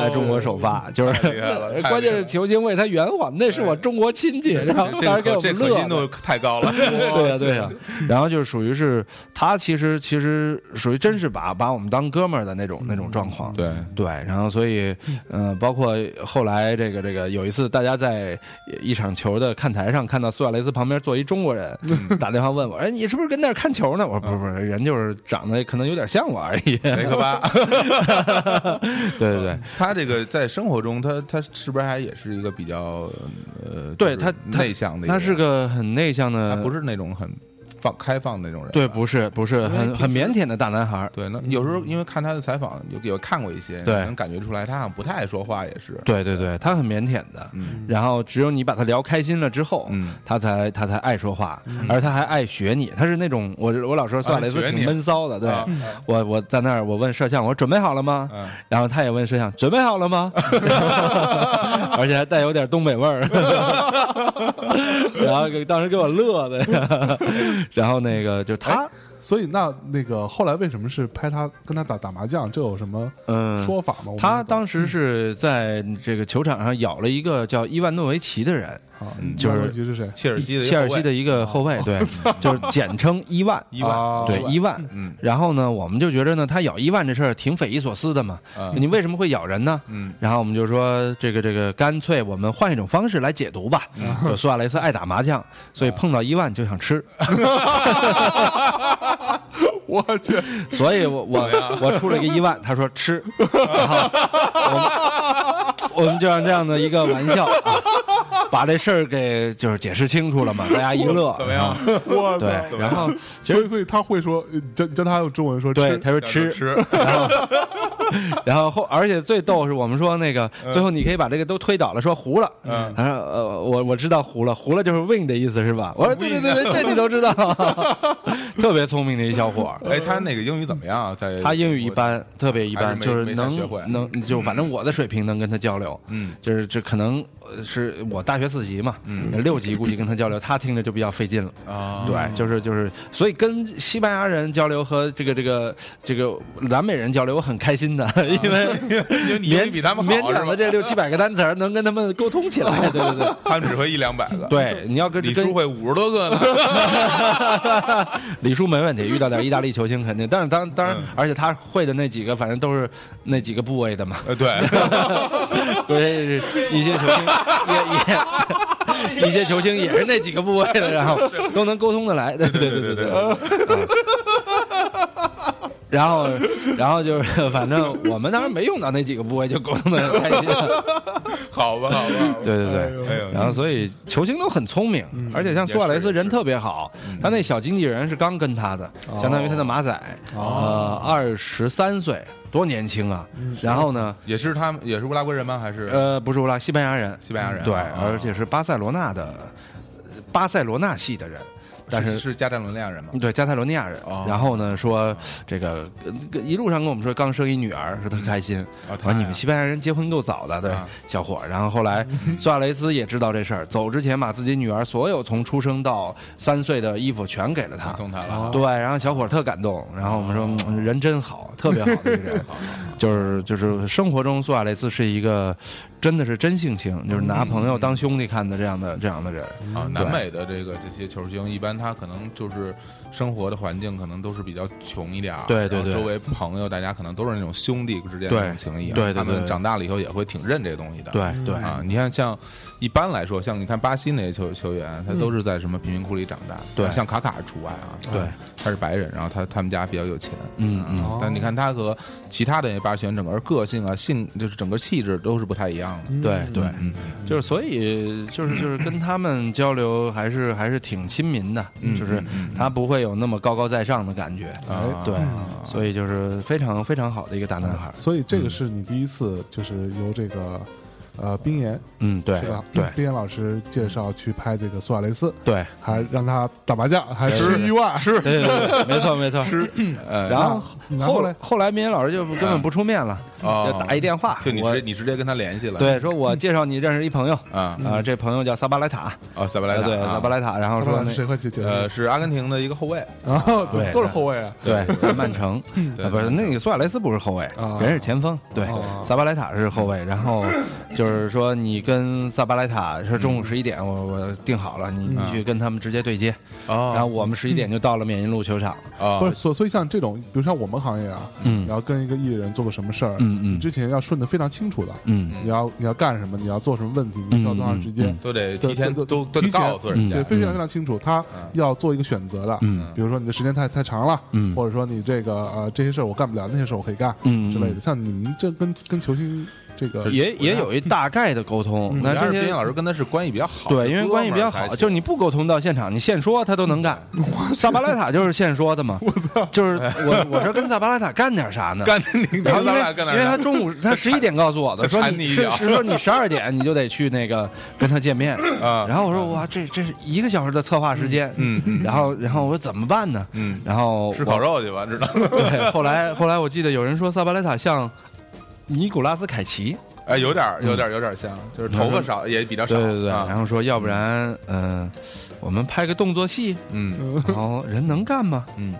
在中国首发，就是 关键是球星为他圆谎，那是我中国亲戚，然后当时给我们乐，度太高了。对呀对呀，然后就是属于是他其实其实属于真是把把我们当哥们儿的那种那种状况。对。对，然后所以，嗯，包括后来这个这个有一次，大家在一场球的看台上看到苏亚雷斯旁边坐一中国人，打电话问我，哎，你是不是跟那儿看球呢？我说不是不是，人就是长得可能有点像我而已。没个吧？对对对，他这个在生活中，他他是不是还也是一个比较呃，对他内向的？他是个很内向的，他不是那种很。放开放的那种人，对，不是不是很很腼腆的大男孩对，那有时候因为看他的采访，有有看过一些，对，能感觉出来他好像不太爱说话，也是。对对对，他很腼腆的，嗯。然后只有你把他聊开心了之后，嗯，他才他才爱说话，而他还爱学你。他是那种我我老说算雷斯挺闷骚的，对。我我在那儿，我问摄像，我说准备好了吗？然后他也问摄像，准备好了吗？而且还带有点东北味儿，然后当时给我乐的。然后那个就他，所以那那个后来为什么是拍他跟他打打麻将？这有什么嗯说法吗？他当时是在这个球场上咬了一个叫伊万诺维奇的人。啊，就是谁？切尔西的切尔西的一个后卫，对，就是简称伊万，伊万，对，伊万。嗯，然后呢，我们就觉得呢，他咬伊万这事儿挺匪夷所思的嘛。你为什么会咬人呢？嗯，然后我们就说，这个这个，干脆我们换一种方式来解读吧。就苏亚雷斯爱打麻将，所以碰到伊万就想吃。我去，所以我我我出了一个一万，他说吃，我们就让这样的一个玩笑。把这事儿给就是解释清楚了嘛，大家一乐，怎么样？我 对，然后所以所以他会说教教他用中文说对，他说吃吃，然后然后后而且最逗是我们说那个最后你可以把这个都推倒了，说糊了，嗯，他说呃我我知道糊了，糊了就是 win 的意思是吧？我说对对对对，这你都知道，特别聪明的一小伙儿。哎，他那个英语怎么样？在他英语一般，特别一般，就是能能就反正我的水平能跟他交流，嗯，就是这可能。是我大学四级嘛，嗯六级估计跟他交流，他听着就比较费劲了啊。对，就是就是，所以跟西班牙人交流和这个这个这个南美人交流，我很开心的，因为勉比他们勉强的这六七百个单词能跟他们沟通起来，对对对，他们只会一两百个。对，你要跟李叔会五十多个呢。李叔没问题，遇到点意大利球星肯定，但是当当然，而且他会的那几个，反正都是那几个部位的嘛。呃，对，对一些球星。也也，一些球星也是那几个部位的，然后都能沟通的来，对对对对对。然后，然后就是，反正我们当时没用到那几个部位，就沟通的很开心。好吧，好吧。对对对。然后，所以球星都很聪明，而且像苏亚雷斯人特别好。他那小经纪人是刚跟他的，相当于他的马仔，呃，二十三岁。多年轻啊！然后呢，也是他们，也是乌拉圭人吗？还是呃，不是乌拉，西班牙人，西班牙人。对，而且是巴塞罗那的巴塞罗那系的人，但是是加泰罗尼亚人吗？对，加泰罗尼亚人。然后呢，说这个一路上跟我们说刚生一女儿，说特开心。说你们西班牙人结婚够早的，对，小伙。然后后来 苏亚雷斯也知道这事儿，走之前把自己女儿所有从出生到三岁的衣服全给了他，送他了。对，然后小伙特感动。然后我们说人真好，特别好的一个人，就是就是生活中苏亚雷斯是一个。真的是真性情，就是拿朋友当兄弟看的这样的这样的人啊。南美的这个这些球星，一般他可能就是生活的环境可能都是比较穷一点对对对，周围朋友大家可能都是那种兄弟之间的情谊，对他们长大了以后也会挺认这个东西的。对对啊，你看像一般来说，像你看巴西那些球球员，他都是在什么贫民窟里长大，对，像卡卡除外啊，对，他是白人，然后他他们家比较有钱，嗯嗯，但你看他和其他的那些巴西球员，整个个性啊、性就是整个气质都是不太一样的。对对。嗯，就是所以就是就是跟他们交流还是还是挺亲民的，就是他不会有那么高高在上的感觉，哎对，所以就是非常非常好的一个大男孩。所以这个是你第一次就是由这个。呃，冰岩，嗯，对，是吧？对，冰岩老师介绍去拍这个苏亚雷斯，对，还让他打麻将，还吃一万，吃，对对对，没错没错，吃。然后后来后来，冰岩老师就根本不出面了，就打一电话，就你直你直接跟他联系了，对，说我介绍你认识一朋友，啊啊，这朋友叫萨巴莱塔，啊，萨巴莱塔，对，萨巴莱塔，然后说谁会去呃，是阿根廷的一个后卫，啊，对，都是后卫啊，对，在曼城，不是那个苏亚雷斯不是后卫，人是前锋，对，萨巴莱塔是后卫，然后 就是说你。跟萨巴莱塔说中午十一点，我我定好了，你你去跟他们直接对接，然后我们十一点就到了缅因路球场。啊，不是，所所以像这种，比如像我们行业啊，嗯，然后跟一个艺人做个什么事儿，嗯嗯，之前要顺的非常清楚的，嗯，你要你要干什么，你要做什么问题，你需要多长时间，都得提前都都提前对，非常非常清楚。他要做一个选择的，嗯，比如说你的时间太太长了，嗯，或者说你这个呃这些事儿我干不了，那些事儿我可以干，嗯之类的。像你们这跟跟球星。这个也也有一大概的沟通，那这些老师跟他是关系比较好，对，因为关系比较好，就是你不沟通到现场，你现说他都能干。萨巴莱塔就是现说的嘛，我操，就是我我说跟萨巴莱塔干点啥呢？干你，然后因为因为他中午他十一点告诉我的，说你是说你十二点你就得去那个跟他见面。啊。然后我说哇，这这是一个小时的策划时间，嗯，然后然后我说怎么办呢？嗯，然后吃烤肉去吧，知道？对，后来后来我记得有人说萨巴莱塔像尼古拉斯凯奇。哎，有点有点有点像，就是头发少也比较少。对对对，然后说，要不然，嗯，我们拍个动作戏，嗯，然后人能干吗？嗯。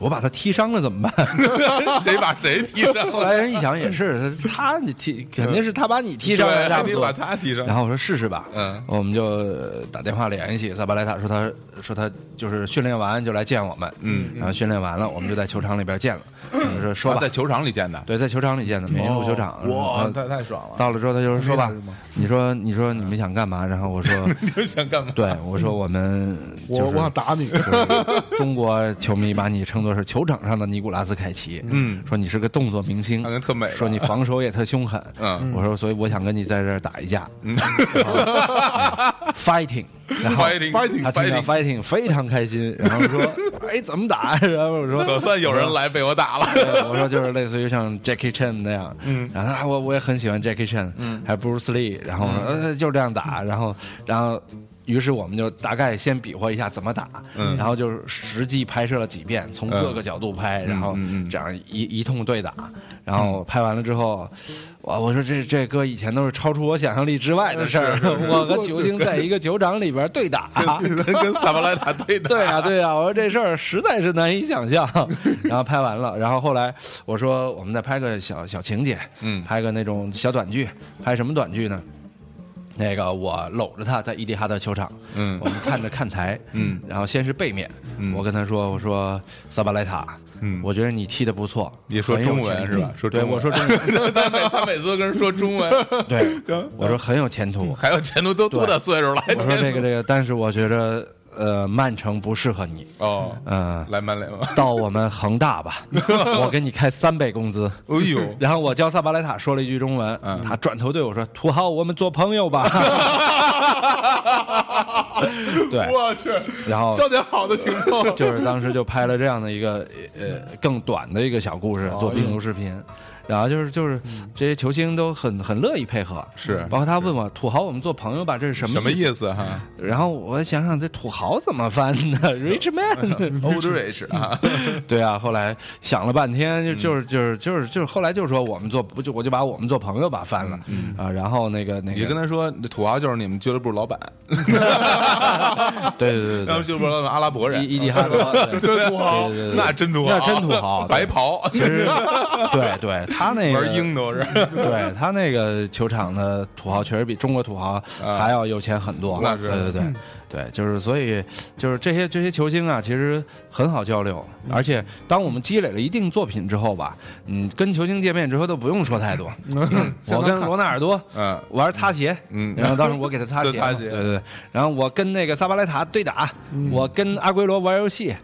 我把他踢伤了怎么办？谁把谁踢伤？后来人一想也是，他 你踢肯定是他把你踢伤了，肯定把他踢伤。然后我说试试吧，嗯，我们就打电话联系萨巴莱塔，说他说他就是训练完就来见我们，嗯，然后训练完了，我们就在球场里边见了。说说在球场里见的，对，在球场里见的，缅因路球场。哇，太太爽了！到了之后，他就是说吧，你说你说你们想干嘛？然后我说 你想干嘛？对，我说我们我我想打你。中国球迷把你称作是球场上的尼古拉斯凯奇，嗯，说你是个动作明星，特美，说你防守也特凶狠，嗯，我说所以我想跟你在这儿打一架，fighting。然后 fighting fighting fighting 非常开心，然后说：“哎，怎么打？”然后我说：“可算有人来被我打了。”我说：“就是类似于像 Jackie Chan 那样。”嗯，然后他我我也很喜欢 Jackie Chan，嗯，还 Bruce Lee，然后我说：“呃，就这样打。”然后，然后。于是我们就大概先比划一下怎么打，然后就是实际拍摄了几遍，从各个角度拍，然后这样一一通对打，然后拍完了之后，我我说这这哥以前都是超出我想象力之外的事儿，我和酒精在一个酒厂里边对打，跟萨巴莱塔对打，对啊对啊，我说这事儿实在是难以想象。然后拍完了，然后后来我说我们再拍个小小情节，嗯，拍个那种小短剧，拍什么短剧呢？那个我搂着他在伊蒂哈德球场，嗯，我们看着看台，嗯，然后先是背面，嗯。我跟他说，我说萨巴莱塔，嗯，我觉得你踢的不错，你说中文是吧？说对，我说中文，他 每他每次都跟人说中文，对，我说很有前途，还有前途，都多大岁数了？我说这个这个，但是我觉得。呃，曼城不适合你。哦，嗯，来曼联吧，到我们恒大吧，我给你开三倍工资。哎呦，然后我教萨巴莱塔说了一句中文，嗯。他转头对我说：“土豪，我们做朋友吧。”对，我去，然后教点好的行动，就是当时就拍了这样的一个呃更短的一个小故事，做病毒视频。然后就是就是这些球星都很很乐意配合，是。包括他问我土豪，我们做朋友吧，这是什么什么意意思哈。然后我想想这土豪怎么翻呢？Rich man，？Old rich 啊，对啊。后来想了半天，就就是就是就是就是后来就说我们做不就我就把我们做朋友吧翻了。啊。然后那个那你就跟，他说，土豪就是你们俱乐部老板，对对对对。他们俱乐部老板阿拉伯，人，伊伊蒂哈德，土豪那真土豪，那真土豪白袍，其实对对，他那个玩鹰都是。对他那个球场的土豪确实比中国土豪还要有钱很多。对对对对，就是所以就是这些这些球星啊，其实很好交流，而且当我们积累了一定作品之后吧，嗯，跟球星见面之后都不用说太多。我跟罗纳尔多嗯玩擦鞋，嗯然后当时我给他 擦鞋对对对，然后我跟那个萨巴莱塔对打，我跟阿圭罗玩游戏，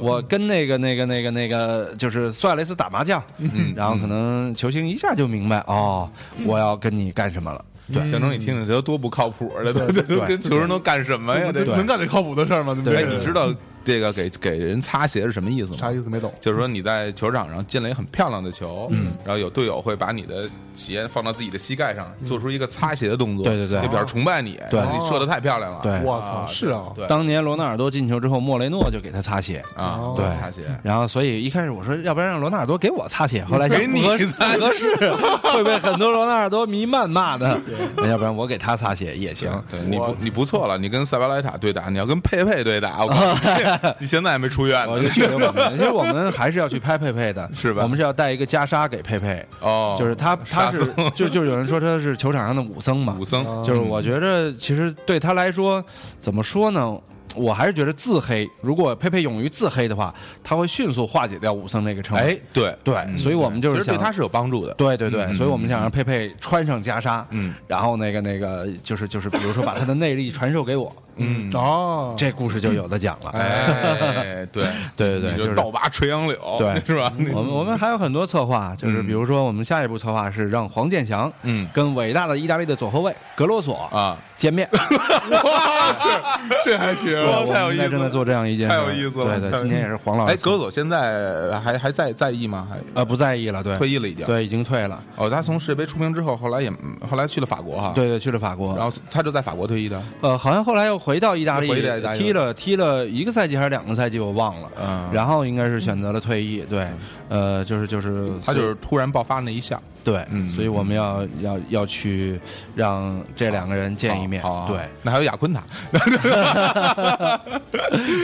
我跟那个那个那个那个就是苏亚雷斯打麻将，嗯然后可能球星一下就明白哦，我要跟你干什么了。对，象征你听听这都多不靠谱的，这跟球人都干什么呀？这能干点靠谱的事儿吗？对哎，你知道这个给给人擦鞋是什么意思吗？啥意思？没懂。就是说你在球场上进了一个很漂亮的球，嗯，然后有队友会把你的鞋放到自己的膝盖上，做出一个擦鞋的动作，对对对就表示崇拜你，对你射的太漂亮了，对我操，是啊，对当年罗纳尔多进球之后，莫雷诺就给他擦鞋。啊，对擦鞋。然后，所以一开始我说，要不然让罗纳尔多给我擦鞋。后来想给你不合适擦合适，会被很多罗纳尔多迷谩骂的。那要不然我给他擦鞋也行。对，你不你不错了，你跟塞巴莱塔对打，你要跟佩佩对打，我 你，现在还没出院呢我就。去我们，其实我们还是要去拍佩佩的，是吧我们是要带一个袈裟给佩佩，哦，就是他他是就就有人说他是球场上的武僧嘛，武僧，就是我觉得其实对他来说，怎么说呢？我还是觉得自黑，如果佩佩勇于自黑的话，他会迅速化解掉武僧这个称谓。哎，对对，所以我们就是其实对他是有帮助的。对对对，嗯所以我们想让佩佩穿上袈裟，嗯，然后那个那个就是就是，比如说把他的内力传授给我，嗯，哦，这故事就有的讲了。哎，对对对 对，就就是倒拔垂杨柳，对 是吧？我们我们还有很多策划，就是比如说我们下一步策划是让黄健翔嗯跟伟大的意大利的左后卫格罗索啊，见面。哇，这这还行，太有意思正在做这样一件事，太有意思了对对，今天也是黄老师。哎，格罗索现在还还在在意吗？还呃不在意了，对，退役了已经。对，已经退了。哦，他从世界杯出名之后，后来也后来去了法国哈。，对对，去了法国。然后他就在法国退役的。呃，好像后来又回到意大利踢了踢了一个赛季还是两个赛季，我忘了。嗯。然后应该是选择了退役，对，呃，就是就是他就是突然爆发那一下，对，嗯所以我们要要要去让这两个人见一面好，好对，那还有雅昆塔，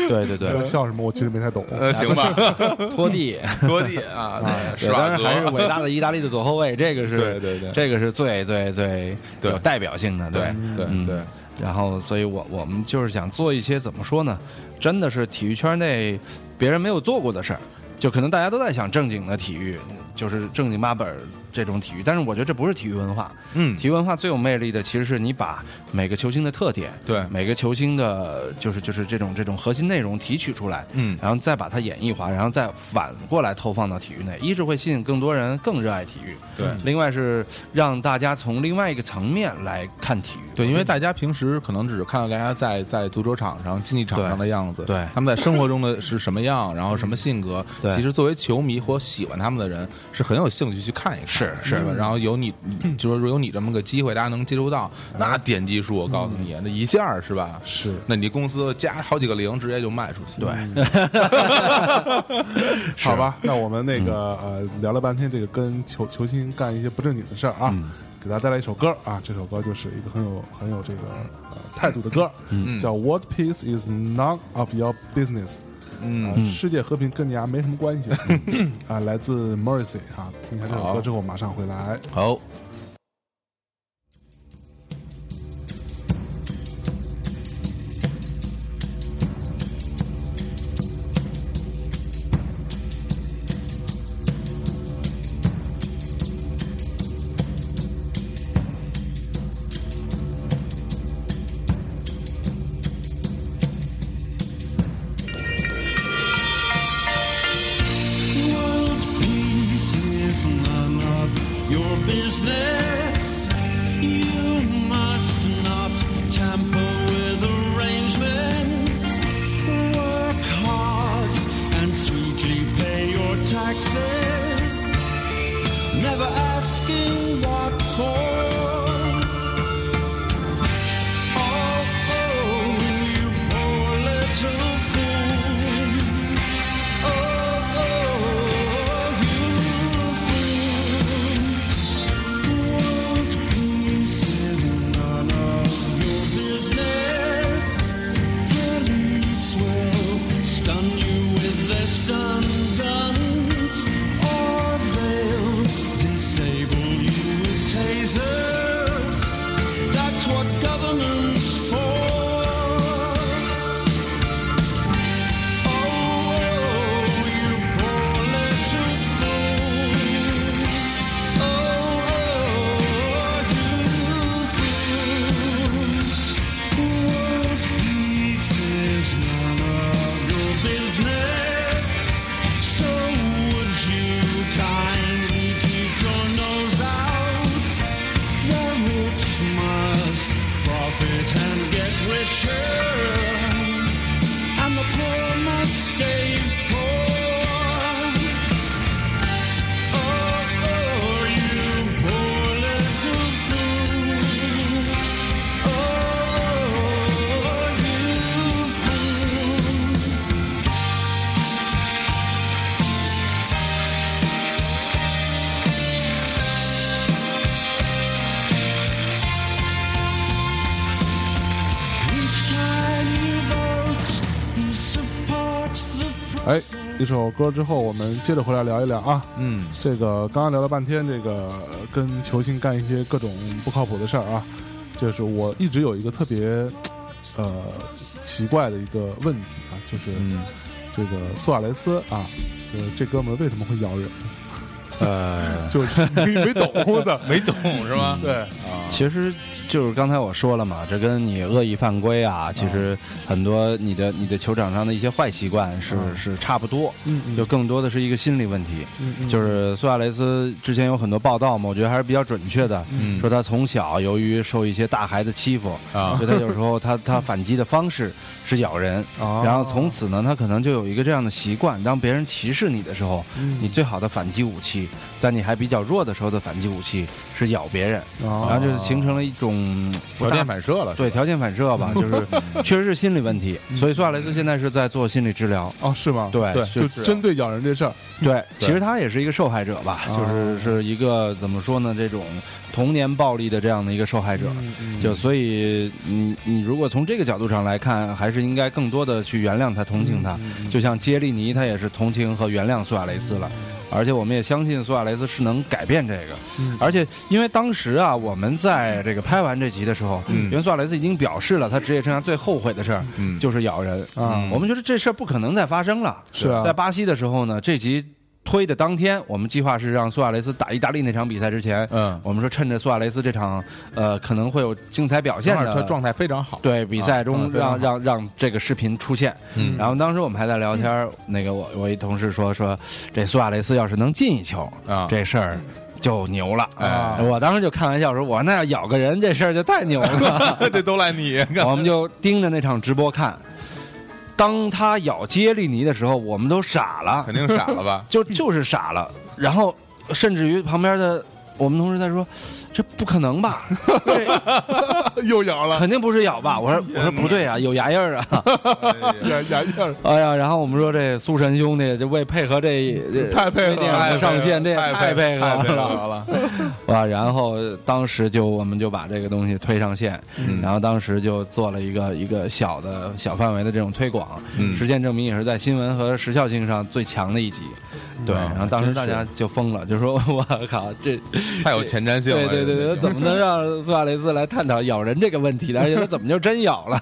对 对对，笑什么？我其实没太懂。呃，行吧，拖地，拖地啊，对，施瓦泽当然还是伟大的意大利的左后卫，这个是对对对。这个是最最最有代表性的，对对嗯。对，然后，所以我我们就是想做一些怎么说呢？真的是体育圈内别人没有做过的事儿，就可能大家都在想正经的体育，就是正经八本儿这种体育，但是我觉得这不是体育文化。嗯，体育文化最有魅力的，其实是你把每个球星的特点，对。每个球星的，就是就是这种这种核心内容提取出来，嗯。然后再把它演绎化，然后再反过来投放到体育内，一是会吸引更多人更热爱体育，对。另外是让大家从另外一个层面来看体育。对，因为大家平时可能只是看到大家在在足球场上、竞技场上的样子，对。他们在生活中的是什么样，然后什么性格，对。其实作为球迷或喜欢他们的人是很有兴趣去看一看，是是。吧？然后有你，就是说有你这么个机会，大家能接触到，那点击数我告诉你，那一下是吧？是。那你公司加好几个零，直接就卖出去，对，好吧，那我们那个呃聊了半天这个跟球球星干一些不正经的事儿啊，给大家带来一首歌啊，这首歌就是一个很有很有这个呃态度的歌，叫 What Peace Is None of Your Business。嗯啊，世界和平跟你啊没什么关系 啊，来自 Morrissey 啊，听一下这首歌之后马上回来。好。一首歌之后，我们接着回来聊一聊啊。嗯，这个刚刚聊了半天，这个呃跟球星干一些各种不靠谱的事儿啊，就是我一直有一个特别呃奇怪的一个问题啊，就是、嗯这个苏亚雷斯啊，就是这哥们儿为什么会咬人？呃，就是没没懂的，没懂 是吗？对，其实就是刚才我说了嘛，这跟你恶意犯规啊，其实很多你的你的球场上的一些坏习惯是是差不多，嗯嗯。就更多的是一个心理问题。嗯嗯。就是苏亚雷斯之前有很多报道嘛，我觉得还是比较准确的，嗯。说他从小由于受一些大孩子欺负啊。所以他有时候他他反击的方式是咬人，哦。然后从此呢，他可能就有一个这样的习惯，当别人歧视你的时候，嗯。你最好的反击武器，在你还比较弱的时候的反击武器是咬别人，哦。然后就是形成了一种条件反射了，对条件反射吧，就是确实是心理问题，所以苏亚雷斯现在是在做心理治疗。哦是吗？对对就针对咬人这事儿，对，其实他也是一个受害者吧，哦就是是一个怎么说呢，这种童年暴力的这样的一个受害者。嗯就所以你你如果从这个角度上来看，还是应该更多的去原谅他、同情他。嗯就像杰利尼，他也是同情和原谅苏亚雷斯了。而且我们也相信苏亚雷斯是能改变这个，嗯。而且因为当时啊，我们在这个拍完这集的时候，嗯。因为苏亚雷斯已经表示了他职业生涯最后悔的事儿，嗯。就是咬人。啊。我们觉得这事儿不可能再发生了。是啊。在巴西的时候呢，这集推的当天，我们计划是让苏亚雷斯打意大利那场比赛之前，嗯，我们说趁着苏亚雷斯这场呃可能会有精彩表现的他状态非常好，对比赛中让好让让这个视频出现。嗯然后当时我们还在聊天儿，那个我我一同事说说这苏亚雷斯要是能进一球啊这事儿。就牛了，啊我当时就开玩笑说：“我那要咬个人，这事儿就太牛了。这都赖你，” 我们就盯着那场直播看。当他咬杰利尼的时候，我们都傻了，肯定傻了吧？就就是傻了。然后甚至于旁边的我们同事在说：“这不可能吧？这 又咬了，肯定不是咬吧？”我说：“我说不对啊，有牙印儿啊。” 牙牙印儿，哎呀，然后我们说这苏神兄弟就为配合这这太配合了上线，这也太太配合太配合了了，哇！然后当时就我们就把这个东西推上线，嗯然后当时就做了一个一个小的小范围的这种推广，嗯实践证明也是在新闻和时效性上最强的一集。对，啊然后当时大家就疯了，就说：“我靠，这太有前瞻性了。对对对对对，怎么能让苏亚雷斯来探讨咬人这个问题呢？而且他怎么就真咬了？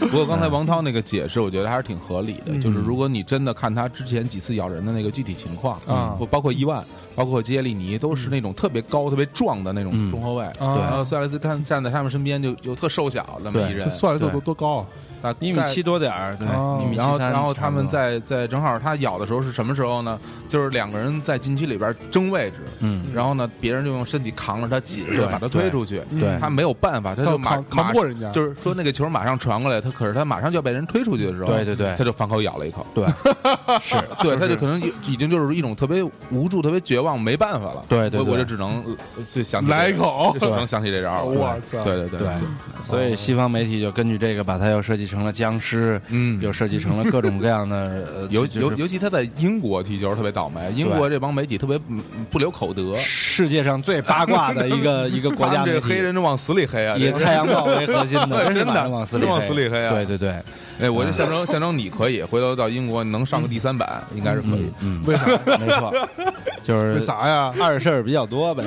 不过刚才王涛那个解释，我觉得还是挺合理的。就是如果你真的看他之前几次咬人的那个具体情况啊不包括伊万，包括杰利尼，都是那种特别高、特别壮的那种中后卫。对然后苏亚雷斯看站在他们身边就就特瘦小那么一人这，苏亚雷斯多多高啊？大概一米七多点儿，对，哦一米七然后，三然后他们在在正好他咬的时候是什么时候呢？就是两个人在禁区里边争位置，嗯然后呢，别人就用身体扛着他挤把他推出去，对他没有办法，他就马他扛过人家，就是说那个球马上传过来，他可是他马上就要被人推出去的时候，对对对他就反口咬了一口，对，是对，他就可能已经就是一种特别无助、特别绝望，没办法了，对对对我我就只能呃就想来一口就只能想起这招了，我操对对对对，所以西方媒体就根据这个，把他又设计成了僵尸，嗯又设计成了各种各样的，呃尤尤尤其他在英国踢球特别倒霉，英国这帮媒体特别嗯不留口德，世界上最八卦的一个一个国家 这黑人就往死里黑啊，以太阳报为核心的，真的往死里往死里黑啊对对对。哎，我就象征象征你可以回头到英国能上个第三版，应该是可以。嗯，为啥？没错，就是为啥呀？二事儿比较多呗。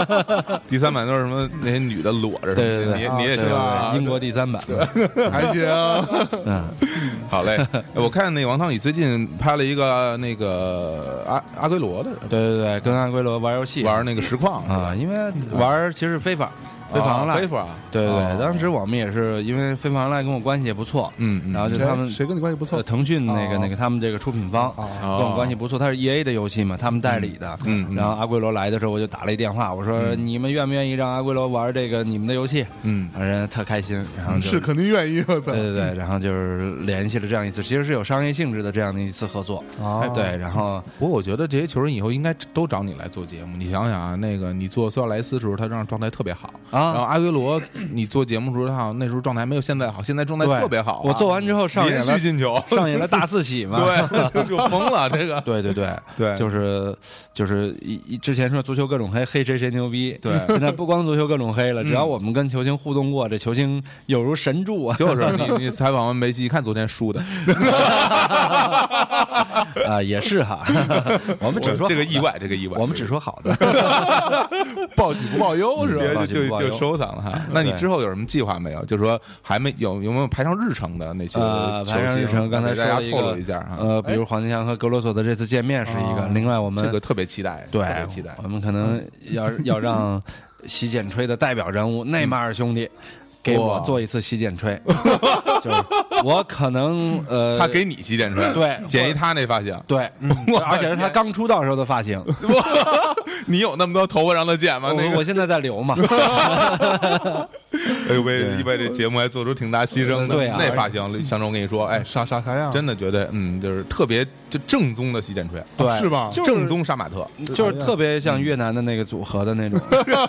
第三版都是什么那些女的裸着对对对你也你也对行啊，英国第三版，还行。嗯，好嘞，我看那个王涛，你最近拍了一个那个阿阿圭罗的，对对对，跟阿圭罗玩游戏。玩那个实况。啊，因为玩其实是非法，非法 online，对对哦对，当时我们也是因为飞盘 online 跟我关系也不错，嗯，嗯然后就他们谁谁跟你关系不错呃？腾讯那个哦那个他们这个出品方啊跟我关系不错，他是 E A 的游戏嘛，他们代理的。嗯嗯然后阿圭罗来的时候，我就打了一电话，我说你们愿不愿意让阿圭罗玩这个你们的游戏？嗯让人特开心，然后就是肯定愿意，我操！对对对，然后就是联系了这样一次，其实是有商业性质的这样的一次合作。啊，对，然后不过我觉得这些球员以后应该都找你来做节目。你想想啊，那个你做苏亚雷斯的时候，他这样状态特别好。然后啊，阿圭罗，你做节目的时候，他好像那时候状态没有现在好，现在状态特别好啊。我做完之后上续了进球，上演了大四喜嘛。对，就疯了。这个 对对对对就是就是一一之前说足球各种黑，黑谁谁牛逼。对现在不光足球各种黑了，嗯只要我们跟球星互动过，这球星有如神助啊！就是你你采访完梅西，一看昨天输的，啊，也是哈，我们只说这个意，外，这个意外，我们只说好的。报喜不报忧是吧？别就就收藏了哈。那你之后有什么计划没有？就是说还没有有没有排上日程的那些排上日程，刚才给大家透露一下哈。呃，比如黄金祥和格罗索的这次见面是一个，啊另外我们这个特别期待，对特别期待。我们可能要要让洗剪吹的代表人物内马尔兄弟给我做一次洗剪吹，就是我可能呃，他给你洗剪吹，对剪一他那发型。对，而且是他刚出道时候的发型，你有那么多头发让他剪吗？那个。我我现在在留嘛，哎呦喂，你为这节目还做出挺大牺牲的。对啊那发型，象征我跟你说，哎，啥啥啥样？真的觉得嗯，就是特别就正宗的洗剪吹，对，是吧？正宗杀马特。就是特别像越南的那个组合的那种，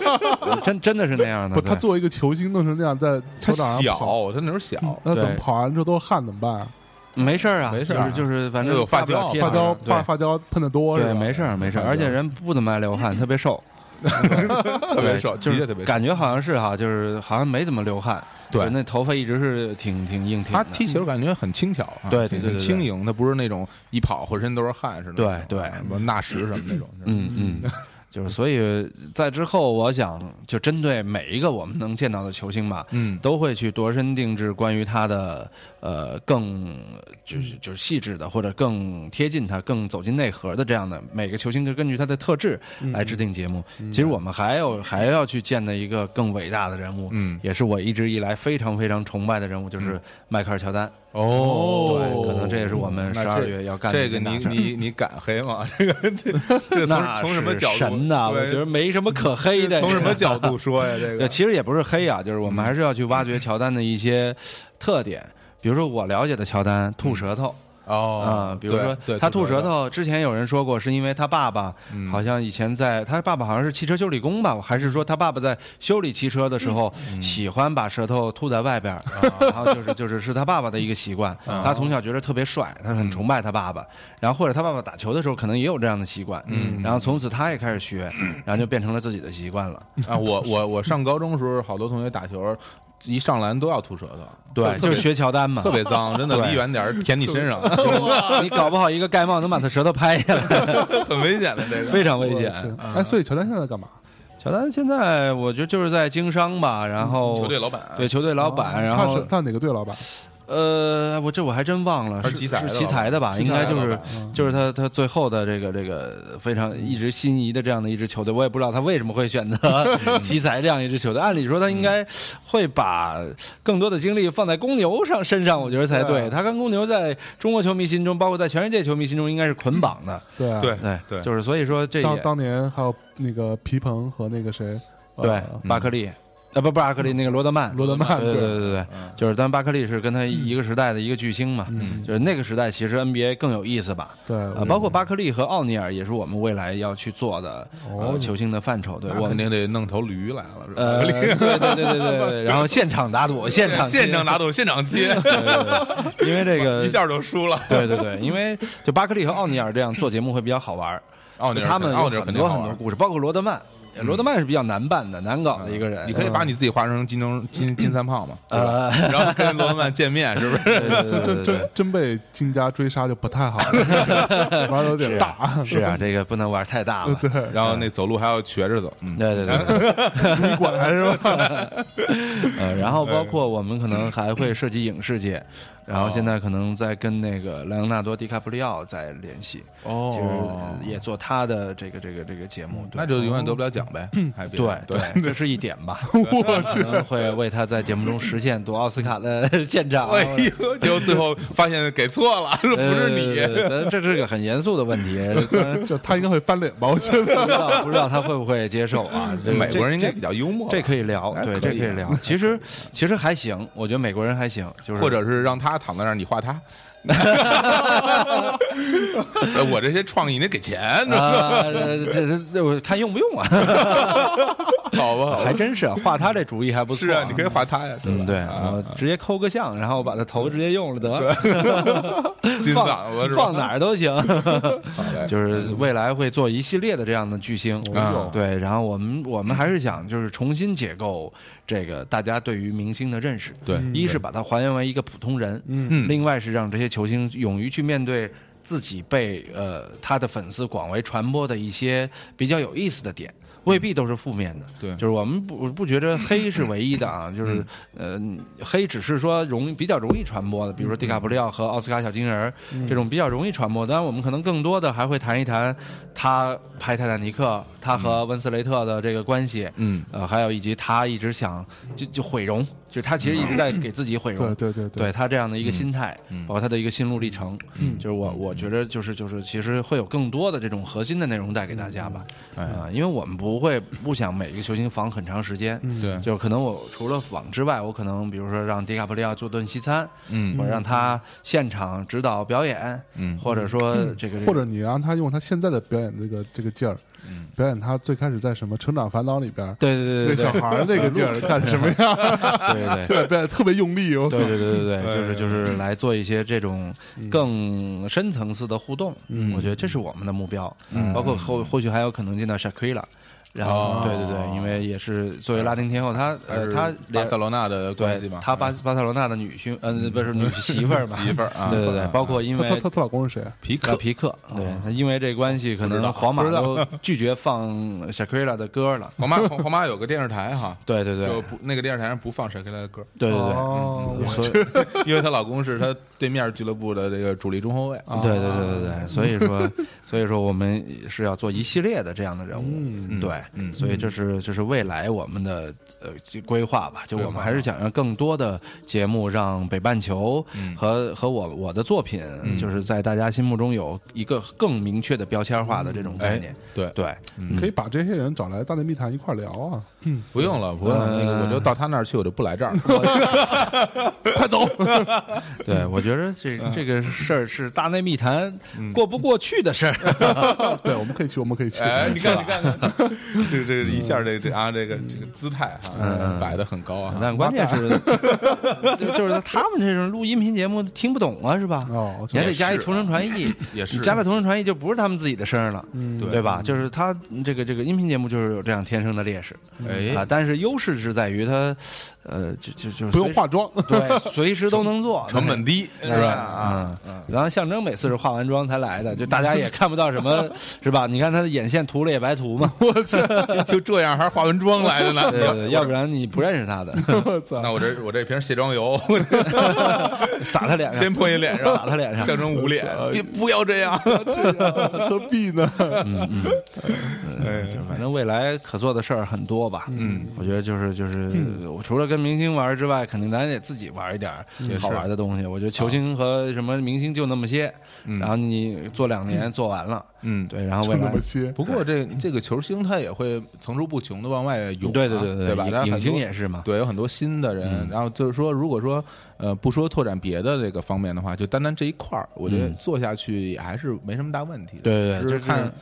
真真的是那样的。不，他对。作为一个球星弄成那样，在他球场上跑，小，他那时候小，那怎么跑完之后都是汗怎么办啊？没事儿啊，没事儿啊。就是就是反正有发胶发胶发发胶喷的多是对，没事儿没事儿，而且人不怎么爱流汗，特别瘦，特别瘦，就是的确特别瘦。感觉好像是哈，就是好像没怎么流汗，对那头发一直是挺挺硬挺的。他踢球感觉很轻巧对对对对轻盈，他不是那种一跑浑身都是汗似的。对对什么纳什什么那种。嗯嗯，就是所以在之后，我想就针对每一个我们能见到的球星吧，嗯，都会去度身定制关于他的呃更就是就是细致的或者更贴近他、更走进内核的这样的每个球星，就根据他的特质来制定节目。其实我们还有还要去见的一个更伟大的人物，嗯也是我一直以来非常非常崇拜的人物，就是迈克尔乔丹。哦对，可能这也是我们十二月要干的这个。你你你敢黑吗？这个这这个 从从什么角度？神呐？我觉得没什么可黑的。从什么角度说呀？这 对，个其实也不是黑啊，就是我们还是要去挖掘乔丹的一些特点。比如说我了解的乔丹吐舌头哦啊，比如说他吐舌头，之前有人说过是因为他爸爸嗯。好像以前在他爸爸好像是汽车修理工吧，还是说他爸爸在修理汽车的时候嗯。喜欢把舌头吐在外边 然后就是就是是他爸爸的一个习惯。他从小觉得特别帅，他很崇拜他爸爸，然后或者他爸爸打球的时候可能也有这样的习惯，嗯。然后从此他也开始学，然后就变成了自己的习惯了。啊，我我我上高中的时候，好多同学打球一上篮都要吐舌头，对，就是学乔丹嘛，特别脏，真的离远点儿 舔你身上，你搞不好一个盖帽能把他舌头拍下来，很危险的这个。非常危险。哎，所以乔丹现在干嘛？乔丹现在我觉得就是在经商吧，然后球队老板对球队老板，然后他是他哪个队老板？呃，我这我还真忘了，是奇才的是奇才的吧？应该就是就是他他最后的这个这个非常一直心仪的这样的一支球队，我也不知道他为什么会选择 奇才这样一支球队。按理说他应该会把更多的精力放在公牛上身上，我觉得才对。他跟公牛在中国球迷心中，包括在全世界球迷心中，应该是捆绑的。对啊，对对对就是所以说这当当年还有那个皮蓬和那个谁，对呃巴克利。啊不不，巴克利那个罗德曼，罗德曼对对对对。就是但巴克利是跟他一个时代的一个巨星嘛，嗯。就是那个时代其实 NBA 更有意思吧，对，啊，包括巴克利和奥尼尔也是我们未来要去做的呃球星的范畴，对我肯定得弄头驴来了，是吧？呃，对对对对然后现场打赌，现场现场打赌，现场接，对对对，因为这个 一下就输了。对对对，因为就巴克利和奥尼尔这样做节目会比较好玩，奥尼尔他们有奥尼尔很多很多故事，包括罗德曼。罗德曼是比较难办的、难搞的一个人。你可以把你自己化成金钟金金三胖嘛，对吧？呃，然后跟罗德曼见面，是不是？对对对真真对对真真被金家追杀就不太好。了，玩的有点是大啊，，是啊，这个不能玩太大了。对，然后那走路还要瘸着走，嗯，对对对，主管是吧？呃，然后包括我们可能还会涉及影视界，然后现在可能在跟那个莱昂纳多·迪卡普里奥在联系，哦。就是也做他的这个这个这个节目，对。那就永远得不了奖呗，还别对对，对，这是一点吧。我可能会为他在节目中实现夺奥斯卡的 现场。哎呦，结果最后发现给错了，说不是你，呃这是个很严肃的问题，就他应该会翻脸吧？我觉得不知道不知道他会不会接受啊？这美国人应该比较幽默，这可以聊，对，这可以聊。其实其实还行，我觉得美国人还行，就是或者是让他躺在那儿，你画他。呃 我这些创意得给钱，啊，这这这我看用不用啊？好吧？还真是啊画他这主意还不错。是啊，你可以画他呀，对吧？嗯，对，啊然后直接抠个像，然后把他头直接用了得，金放嗓子是吧？放哪儿都行。就是未来会做一系列的这样的巨星啊对，然后我们我们还是想就是重新解构这个大家对于明星的认识，对一是把它还原为一个普通人，嗯另外是让这些球星勇于去面对。自己被呃他的粉丝广为传播的一些比较有意思的点，未必都是负面的。对就是我们不不觉得黑是唯一的啊，就是呃黑只是说容易比较容易传播的，比如说迪卡普里奥和奥斯卡小金人儿这种比较容易传播。当然，我们可能更多的还会谈一谈他拍《泰坦尼克》，他和温斯雷特的这个关系，嗯。呃，还有以及他一直想就就毁容，就是他其实一直在给自己毁容。对对对对。他这样的一个心态，嗯。包括他的一个心路历程，嗯，就是我我觉得就是就是其实会有更多的这种核心的内容带给大家吧，哎。啊，因为我们不会不想每一个球星访很长时间，对。就可能我除了访之外，我可能比如说让迪卡普利奥做顿西餐，嗯。或者让他现场指导表演，嗯。或者说这个或者你让他用他现在的表演这个这个劲儿，嗯。表演他最开始在什么《成长烦恼》里边对对对对那小孩那个劲儿干什么样？对对对。现在表演特别用力，我靠对对对对对，就是哎就是来做一些这种更深层次的互动，我觉得这是我们的目标，包括后后续还有可能见到 Shakira。然后哦，对对对，因为也是作为拉丁天后，她呃，她巴塞罗那的关系嘛，，她巴巴塞罗那的女婿，嗯，不是女媳妇儿吧？媳妇儿啊。对对对，包括因为她她她老公是谁啊？皮克。叫皮克，对，她因为这关系，可能皇马都拒绝放 Shakira 的歌了。皇马皇皇马有个电视台哈，对对对。就不那个电视台上不放 Shakira 的歌，对对对，哦，嗯 因为她老公是她对面俱乐部的这个主力中后卫。对对对对对，所以说所以说我们是要做一系列的这样的人物，嗯。对，嗯。所以这是这是未来我们的呃规划吧，就我们还是想让更多的节目让北半球嗯。和和我我的作品，就是在大家心目中有一个更明确的标签化的这种概念，对，对，你可以把这些人找来大内密谈一块儿聊啊！不用了，不用了，那个我就到他那儿去，我就不来这儿。快走！对，我觉得这这个事儿是大内密谈过不过去的事儿。对，我们可以去，我们可以去。哎，你看，你看，看，这这一下，这这啊，这个这个姿态哈，摆的很高啊。但关键是，就就是他们这种录音频节目听不懂啊，是吧？哦你还得加一同声传译，也是你加了同声传译就不是他们自己的声了，对对吧？就是他这个这个音频节目就是有这样天生的劣势哎啊，但是优势是在于它，呃，就就就不用化妆，对，随时都能做，成本低是是吧？吧？啊，然后象征每次是化完妆才来的，就大家也看不到什么，是吧？你看他的眼线涂了也白涂嘛，就就这样，还是化完妆来的呢。对对对，要不然你不认识他的，我操！那我这我这瓶卸妆油，撒他脸上，先泼你脸上，撒他脸上，象征捂脸，别不要这样。何必呢？嗯哎反正未来可做的事儿很多吧。嗯，我觉得就是就是，我除了跟明星玩之外，肯定咱也自己玩一点儿好玩的东西。我觉得球星和什么明星就那么些，然后你做两年做完了，嗯，对，然后未来就那么些，不过这这个球星他也会层出不穷的往外涌啊，对对对对吧？他很多影影星也是嘛，对，有很多新的人，然后就是说，如果说呃不说拓展别的这个方面的话，就单单这一块儿，我觉得做下去也还是没什么大问题的。对对对就是看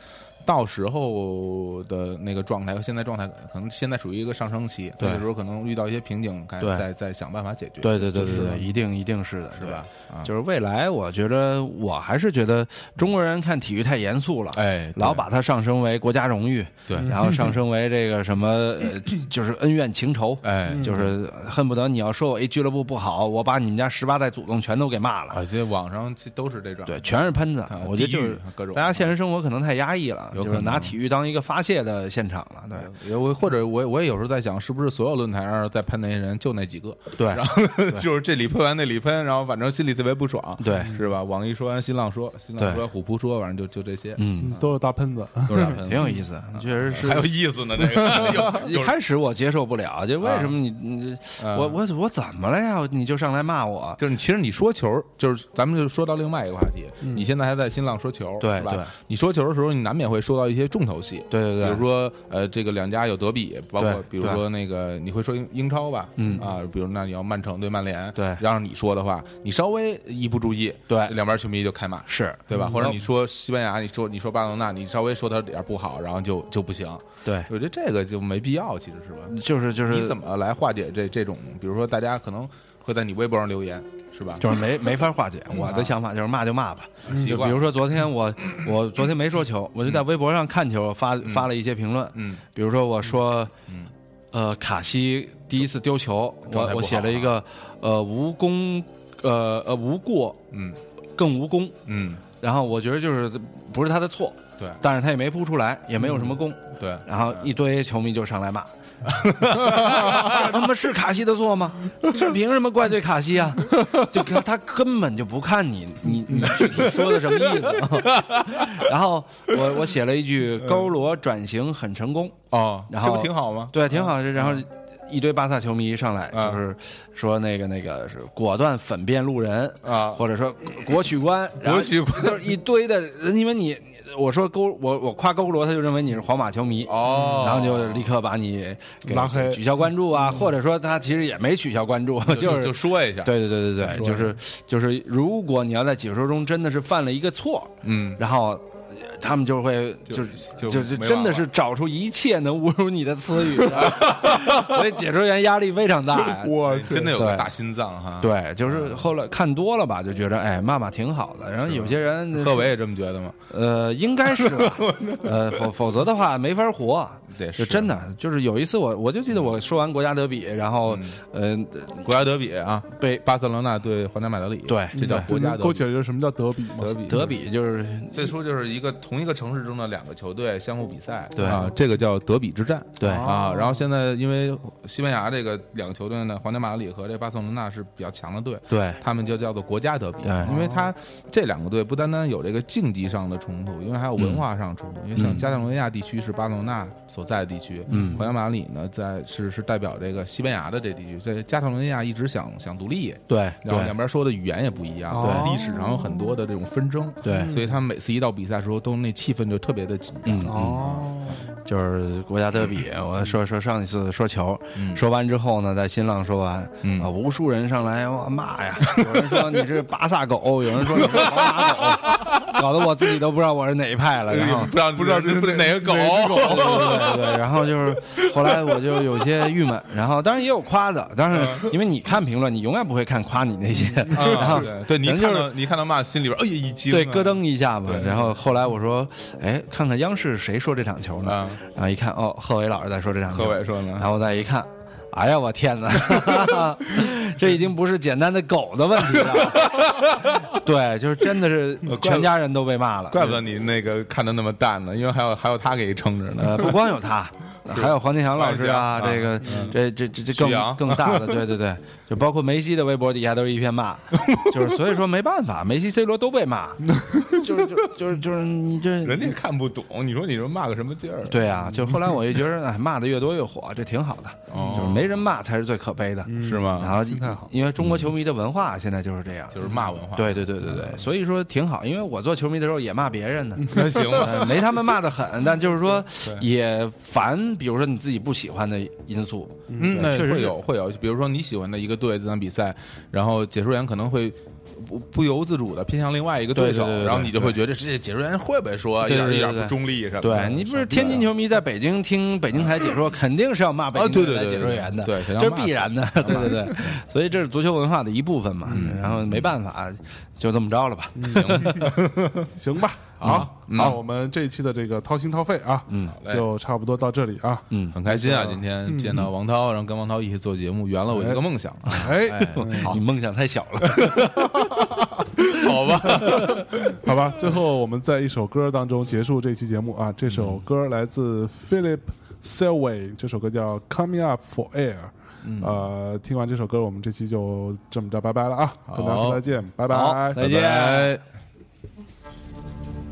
到时候的那个状态和现在状态，可能现在属于一个上升期，对。有时候可能遇到一些瓶颈，该对。再再想办法解决。对对对就是对对，一定一定是的，是吧？啊，就是未来，我觉得我还是觉得中国人看体育太严肃了，哎，老把它上升为国家荣誉，对，然后上升为这个什么，呃就就是恩怨情仇，哎，就是恨不得你要说我一俱乐部不好，我把你们家十八代祖宗全都给骂了，啊，这网上都是这种，对，全是喷子啊。我觉得就是各种大家现实生活可能太压抑了，有可能就是拿体育当一个发泄的现场了，对我或者我我也有时候在想，是不是所有论坛上在喷那些人就那几个，对然后 就是这里喷完那里喷，然后反正心里特别不爽，对，是吧？网易说完新浪说，新浪对说虎扑说，反正就就这些，嗯，嗯都是大喷子。都是大喷子 挺有意思，确实是还有意思呢，这个 一开始我接受不了，就为什么你你啊我我我怎么了呀？你就上来骂我？就是你其实你说球，就是咱们就说到另外一个话题，你现在还在新浪说球，对吧？你说球的时候，你难免会说到一些重头戏，对对对，比如说呃，这个两家有德比，包括比如说那个你会说英英超吧，嗯啊，比如那你要曼城对曼联，对让你说的话，你稍微一不注意，对两边球迷就开骂，是对吧？嗯或者你说西班牙，你说你说巴塞罗那，你稍微说他点不好，然后就就不行，对，我觉得这个就没必要，其实是吧？就是就是你怎么来化解这这种？比如说大家可能会在你微博上留言，是吧？就是没没法化解。我的想法就是骂就骂吧，就比如说昨天我我昨天没说球，我就在微博上看球，发发了一些评论，嗯。比如说我说嗯，呃，卡西第一次丢球，我我写了一个呃无功呃呃无过嗯。更无功，嗯，然后我觉得就是不是他的错，对。但是他也没扑出来，也没有什么功，对，然后一堆球迷就上来骂。这 他妈是卡西的错吗？这凭什么怪罪卡西啊？就他他根本就不看你你你具体说的什么意思。然后我我写了一句高罗转型很成功，哦，然后这不挺好吗？对，挺好。然后一堆巴萨球迷一上来啊就是说那个那个是果断粉辨路人，啊，或者说国曲观，然后国曲观就是一堆的，因为你我说勾我我夸勾罗，他就认为你是皇马球迷。哦，然后就立刻把你给拉黑取消关注啊，或者说他其实也没取消关注，就是就说一下，，对对对对对，就是就是，如果你要在解说中真的是犯了一个错，嗯，然后呃他们就会就就是就就真的是找出一切能侮辱你的词语，所以解说员压力非常大呀。我真的有个大心脏哈。，对，就是后来看多了吧，就觉得哎，骂骂挺好的。然后有些人贺伟也这么觉得吗？呃，应该是吧，呃，否否则的话没法活。对是真的，就是有一次我我就记得我说完国家德比，然后嗯呃国家德比啊，被巴塞罗那对皇家马德里，对这叫国家德比。勾起来就是什么叫德比嘛？德比，德比就是最初就是一个同一个城市中的两个球队相互比赛，对啊，这个叫德比之战，对啊。然后现在因为西班牙这个两个球队呢，皇家马德里和这巴塞罗那是比较强的队，对他们就叫做国家德比，对因为他这两个队不单单有这个竞技上的冲突，因为还有文化上冲突。因为像嗯加泰罗尼亚地区是巴塞罗那所在的地区，嗯皇家马德里呢在是是代表这个西班牙的这地区，在加泰罗尼亚一直想想独立，对然后两边说的语言也不一样，对历史上有很多的这种纷争，对所以他们每次一到比赛的时候，都那气氛就特别的紧张。嗯嗯，哦，就是国家德比。我说说上一次说球，嗯说完之后呢，在新浪说完，嗯啊，无数人上来哇骂呀，有人说你是巴萨狗，有人说你是皇马狗，搞得我自己都不知道我是哪一派了。然后不知道不知道这是不哪个狗，对对对，然后就是后来我就有些郁闷，然后当然也有夸的，但是因为你看评论，你永远不会看夸你那些，然后啊，对对，你看到你看到骂，心里边哎呀一惊啊，对咯噔一下嘛。然后后来我说，哎，看看央视谁说这场球呢？啊。然后一看，哦，贺伟老师在说这场球，贺伟说呢然后我再一看。哎呀，我天哪！这已经不是简单的狗的问题了，对，就是真的是全家人都被骂了。怪不得你那个看的那么淡呢，因为还有还有他给撑着呢。呃，不光有他，还有黄健翔老师啊，这个嗯这这这这更更大的，对对对，就包括梅西的微博底下都是一片骂，就是所以说没办法，梅西、C 罗都被骂，就是就就是就是你这 人家看不懂，你说你这骂个什么劲儿？对啊，就后来我就觉得，哎，骂的越多越火，这挺好的，哦就是没人骂才是最可悲的。是吗？然后心态好因为中国球迷的文化现在就是这样，就是骂文化。对对对对对，所以说挺好，因为我做球迷的时候也骂别人呢。那行没他们骂的狠，但就是说也烦，比如说你自己不喜欢的因素，嗯，那确实有会有，比如说你喜欢的一个队这场比赛，然后解说员可能会不不由自主的偏向另外一个手，对对对对然后你就会觉得这解说员会不会说一对对对对点一点不中立什么的？对你不是天津球迷在北京听北京台解说，肯定是要骂北啊京台对对对对解说员的，对这是必然的，对对对，所以这是足球文化的一部分嘛。然后没办法，就这么着了吧。行 行吧，好，那，我们这一期的这个掏心掏肺啊，嗯，就差不多到这里啊。嗯，很开心啊！今天见到王涛，然后跟王涛一起做节目，圆了我一个梦想。哎，你梦想太小了。好吧，好吧，最后我们在一首歌当中结束这期节目啊。这首歌来自 Philip Selway，这首歌叫《Coming Up for Air》。呃，听完这首歌，我们这期就这么着，拜拜了啊！跟大家说再见，拜拜，再见拜拜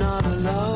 not alone.